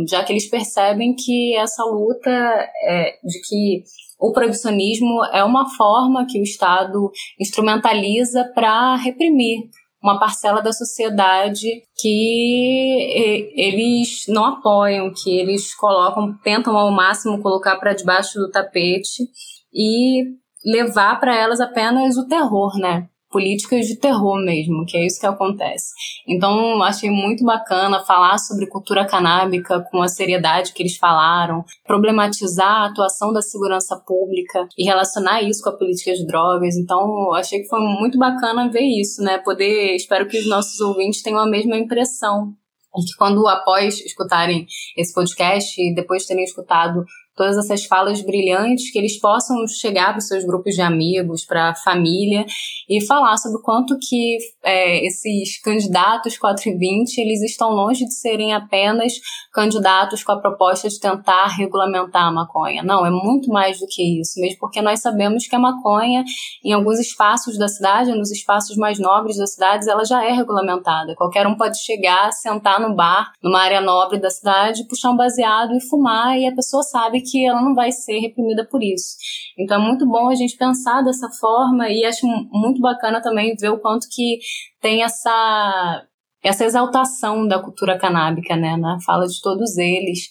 Já que eles percebem que essa luta é, de que o proibicionismo é uma forma que o Estado instrumentaliza para reprimir uma parcela da sociedade que eles não apoiam, que eles colocam, tentam ao máximo colocar para debaixo do tapete e levar para elas apenas o terror, né? Políticas de terror mesmo, que é isso que acontece. Então, achei muito bacana falar sobre cultura canábica com a seriedade que eles falaram, problematizar a atuação da segurança pública e relacionar isso com a política de drogas. Então, achei que foi muito bacana ver isso, né? Poder, espero que os nossos ouvintes tenham a mesma impressão. E que quando após escutarem esse podcast e depois terem escutado todas essas falas brilhantes, que eles possam chegar para os seus grupos de amigos, para a família e falar sobre o quanto que é, esses candidatos 420 eles estão longe de serem apenas candidatos com a proposta de tentar regulamentar a maconha. Não, é muito mais do que isso, mesmo porque nós sabemos que a maconha, em alguns espaços da cidade, nos espaços mais nobres das cidades, ela já é regulamentada. Qualquer um pode chegar, sentar no bar, numa área nobre da cidade, puxar um baseado e fumar, e a pessoa sabe que ela não vai ser reprimida por isso. Então é muito bom a gente pensar dessa forma e acho muito bacana também ver o quanto que tem essa essa exaltação da cultura canábica, né, na fala de todos eles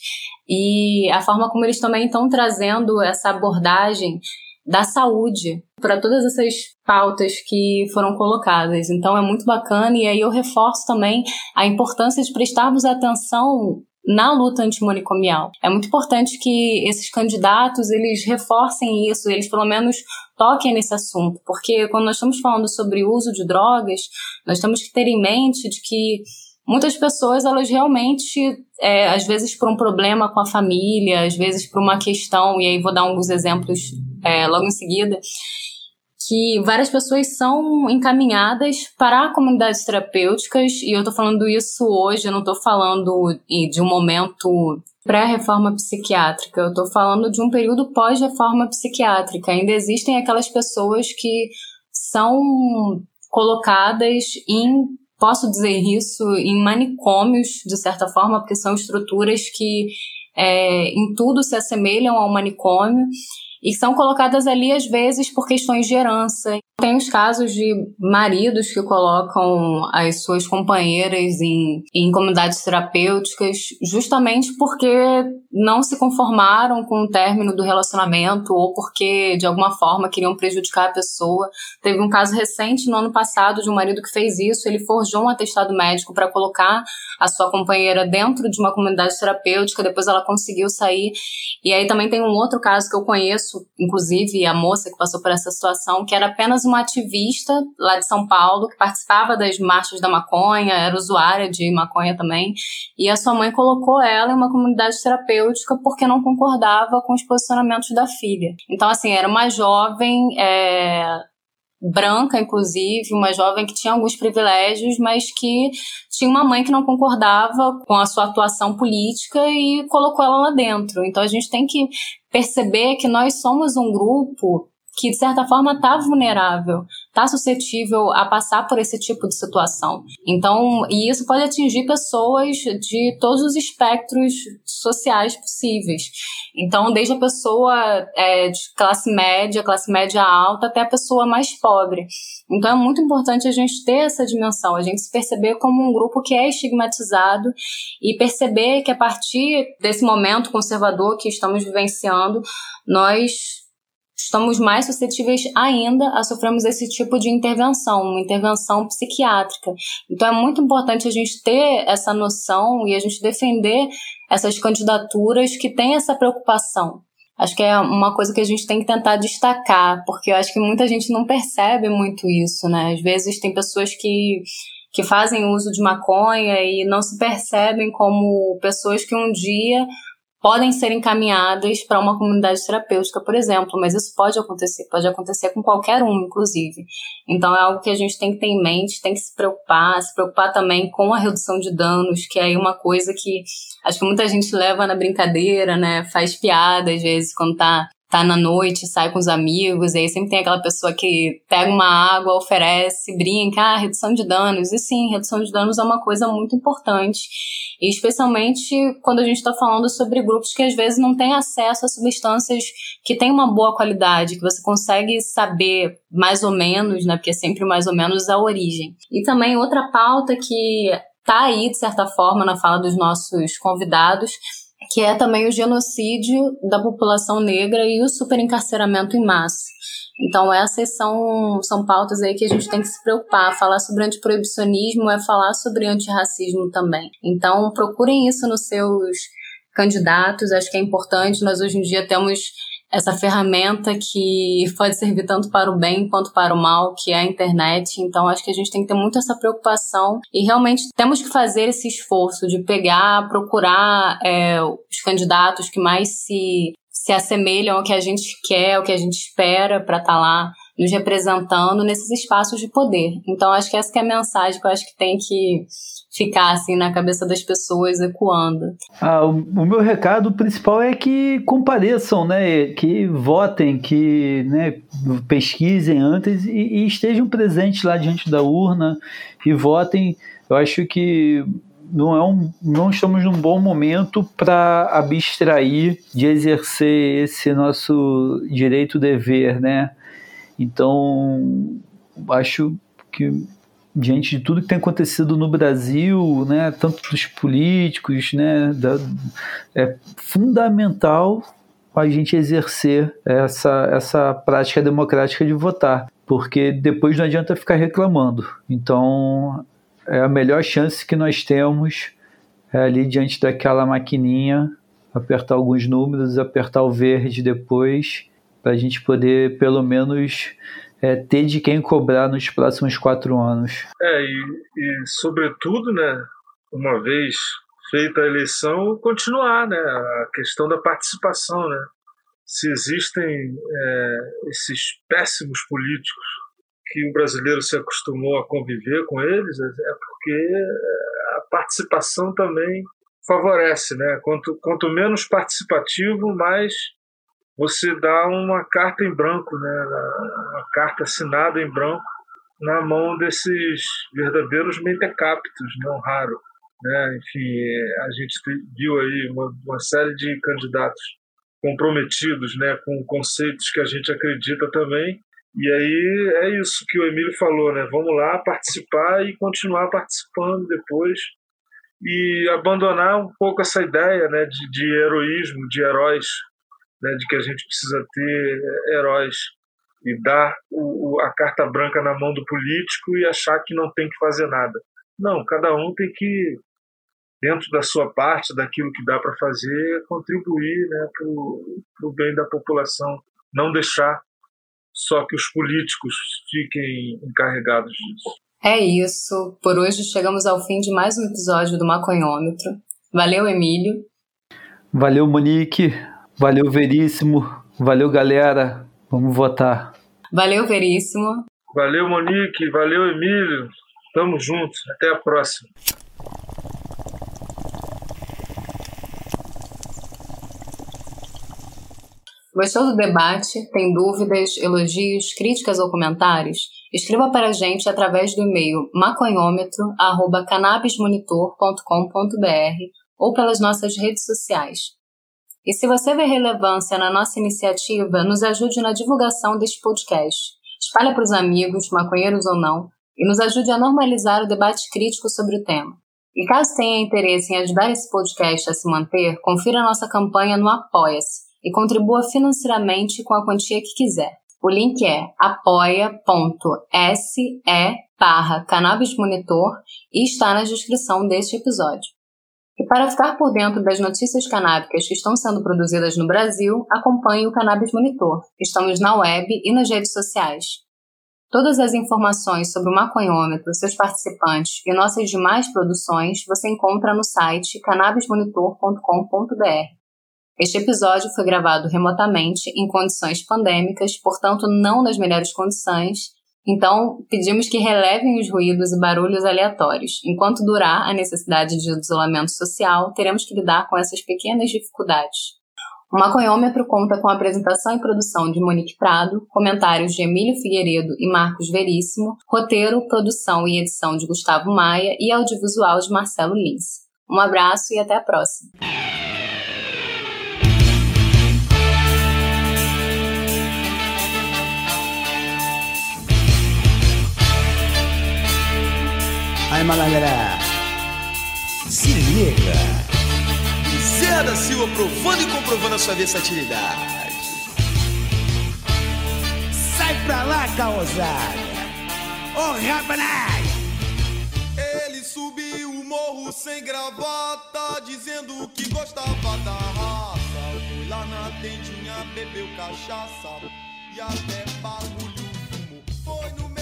e a forma como eles também estão trazendo essa abordagem da saúde para todas essas pautas que foram colocadas. Então é muito bacana e aí eu reforço também a importância de prestarmos atenção na luta antimanicomial. É muito importante que esses candidatos eles reforcem isso, eles pelo menos toquem nesse assunto, porque quando nós estamos falando sobre o uso de drogas, nós temos que ter em mente de que muitas pessoas elas realmente é, às vezes por um problema com a família, às vezes por uma questão e aí vou dar alguns exemplos é, logo em seguida que várias pessoas são encaminhadas para comunidades terapêuticas, e eu estou falando isso hoje, eu não estou falando de um momento pré-reforma psiquiátrica, eu estou falando de um período pós-reforma psiquiátrica. Ainda existem aquelas pessoas que são colocadas em, posso dizer isso, em manicômios, de certa forma, porque são estruturas que é, em tudo se assemelham ao manicômio, e são colocadas ali às vezes por questões de herança. Tem os casos de maridos que colocam as suas companheiras em, em comunidades terapêuticas justamente porque não se conformaram com o término do relacionamento ou porque de alguma forma queriam prejudicar a pessoa. Teve um caso recente no ano passado de um marido que fez isso, ele forjou um atestado médico para colocar a sua companheira dentro de uma comunidade terapêutica, depois ela conseguiu sair. E aí também tem um outro caso que eu conheço, inclusive a moça que passou por essa situação, que era apenas uma ativista lá de São Paulo, que participava das marchas da maconha, era usuária de maconha também, e a sua mãe colocou ela em uma comunidade terapêutica porque não concordava com os posicionamentos da filha. Então, assim, era uma jovem. É, branca, inclusive, uma jovem que tinha alguns privilégios, mas que tinha uma mãe que não concordava com a sua atuação política e colocou ela lá dentro. Então a gente tem que perceber que nós somos um grupo que de certa forma está vulnerável, está suscetível a passar por esse tipo de situação. Então, e isso pode atingir pessoas de todos os espectros sociais possíveis. Então, desde a pessoa é, de classe média, classe média alta, até a pessoa mais pobre. Então, é muito importante a gente ter essa dimensão, a gente se perceber como um grupo que é estigmatizado e perceber que a partir desse momento conservador que estamos vivenciando, nós estamos mais suscetíveis ainda a sofrermos esse tipo de intervenção, uma intervenção psiquiátrica. Então é muito importante a gente ter essa noção e a gente defender essas candidaturas que têm essa preocupação. Acho que é uma coisa que a gente tem que tentar destacar, porque eu acho que muita gente não percebe muito isso, né? Às vezes tem pessoas que que fazem uso de maconha e não se percebem como pessoas que um dia podem ser encaminhadas para uma comunidade terapêutica, por exemplo, mas isso pode acontecer, pode acontecer com qualquer um, inclusive. Então é algo que a gente tem que ter em mente, tem que se preocupar, se preocupar também com a redução de danos, que é uma coisa que acho que muita gente leva na brincadeira, né? Faz piada às vezes quando tá tá na noite, sai com os amigos, e aí sempre tem aquela pessoa que pega uma água, oferece, brinca, ah, redução de danos. E sim, redução de danos é uma coisa muito importante. E especialmente quando a gente está falando sobre grupos que às vezes não têm acesso a substâncias que têm uma boa qualidade, que você consegue saber mais ou menos, né? Porque é sempre mais ou menos a origem. E também outra pauta que tá aí, de certa forma, na fala dos nossos convidados, que é também o genocídio da população negra e o superencarceramento em massa. Então, essas são, são pautas aí que a gente tem que se preocupar. Falar sobre antiproibicionismo é falar sobre antirracismo também. Então, procurem isso nos seus candidatos, acho que é importante. Nós hoje em dia temos essa ferramenta que pode servir tanto para o bem quanto para o mal, que é a internet. Então, acho que a gente tem que ter muito essa preocupação e realmente temos que fazer esse esforço de pegar, procurar é, os candidatos que mais se, se assemelham ao que a gente quer, ao que a gente espera para estar tá lá nos representando nesses espaços de poder. Então, acho que essa que é a mensagem que eu acho que tem que ficar assim na cabeça das pessoas ecoando. Ah, o, o, meu recado principal é que compareçam, né, que votem, que né, pesquisem antes e, e estejam presentes lá diante da urna e votem. Eu acho que não, é um, não estamos num bom momento para abstrair de exercer esse nosso direito-dever, né? Então, acho que diante de tudo que tem acontecido no Brasil, né, tanto dos políticos, né, da, é fundamental a gente exercer essa, essa prática democrática de votar, porque depois não adianta ficar reclamando. Então, é a melhor chance que nós temos é ali diante daquela maquininha, apertar alguns números, apertar o verde depois, para a gente poder pelo menos é, ter de quem cobrar nos próximos quatro anos. É, e, e sobretudo, né, uma vez feita a eleição, continuar, né, a questão da participação, né. Se existem é, esses péssimos políticos que o brasileiro se acostumou a conviver com eles, é, é porque a participação também favorece, né? Quanto, quanto menos participativo, mais você dá uma carta em branco, né, uma carta assinada em branco na mão desses verdadeiros mentecaptos, não raro. Né? Enfim, a gente viu aí uma, uma série de candidatos comprometidos né, com conceitos que a gente acredita também E aí é isso que o Emílio falou, né? Vamos lá participar e continuar participando depois e abandonar um pouco essa ideia, né, de, de heroísmo, de heróis, né, de que a gente precisa ter heróis e dar o, a carta branca na mão do político e achar que não tem que fazer nada. Não, cada um tem que dentro da sua parte, daquilo que dá para fazer, contribuir né, para o bem da população, não deixar só que os políticos fiquem encarregados disso. É isso. Por hoje chegamos ao fim de mais um episódio do Maconhômetro. Valeu, Emílio. Valeu, Monique. Valeu, Veríssimo. Valeu, galera. Vamos votar. Valeu, Veríssimo. Valeu, Monique. Valeu, Emílio. Tamo juntos. Até a próxima. Gostou do debate? Tem dúvidas, elogios, críticas ou comentários? Escreva para a gente através do e-mail maconhômetro.cannabismonitor.com.br ou pelas nossas redes sociais. E se você vê relevância na nossa iniciativa, nos ajude na divulgação deste podcast. Espalhe para os amigos, maconheiros ou não, e nos ajude a normalizar o debate crítico sobre o tema. E caso tenha interesse em ajudar esse podcast a se manter, confira a nossa campanha no Apoia-se e contribua financeiramente com a quantia que quiser. O link é apoia.se barra cannabismonitor e está na descrição deste episódio. E para ficar por dentro das notícias canábicas que estão sendo produzidas no Brasil, acompanhe o Cannabis Monitor. Estamos na web e nas redes sociais. Todas as informações sobre o maconhômetro, seus participantes e nossas demais produções você encontra no site cannabismonitor.com.br. Este episódio foi gravado remotamente em condições pandêmicas, portanto, não nas melhores condições, então pedimos que relevem os ruídos e barulhos aleatórios. Enquanto durar a necessidade de isolamento social, teremos que lidar com essas pequenas dificuldades. O Maconhômetro conta com a apresentação e produção de Monique Prado, comentários de Emílio Figueiredo e Marcos Veríssimo, roteiro, produção e edição de Gustavo Maia e audiovisual de Marcelo Lins. Um abraço e até a próxima! Aí, malandra. Se liga. Zé da Silva provando e comprovando a sua versatilidade. Sai pra lá, caosada. Ô, oh, rabanai. Ele subiu o morro sem gravata, dizendo que gostava da raça. Foi lá na tentinha, bebeu cachaça e até bagulho fumou. Foi no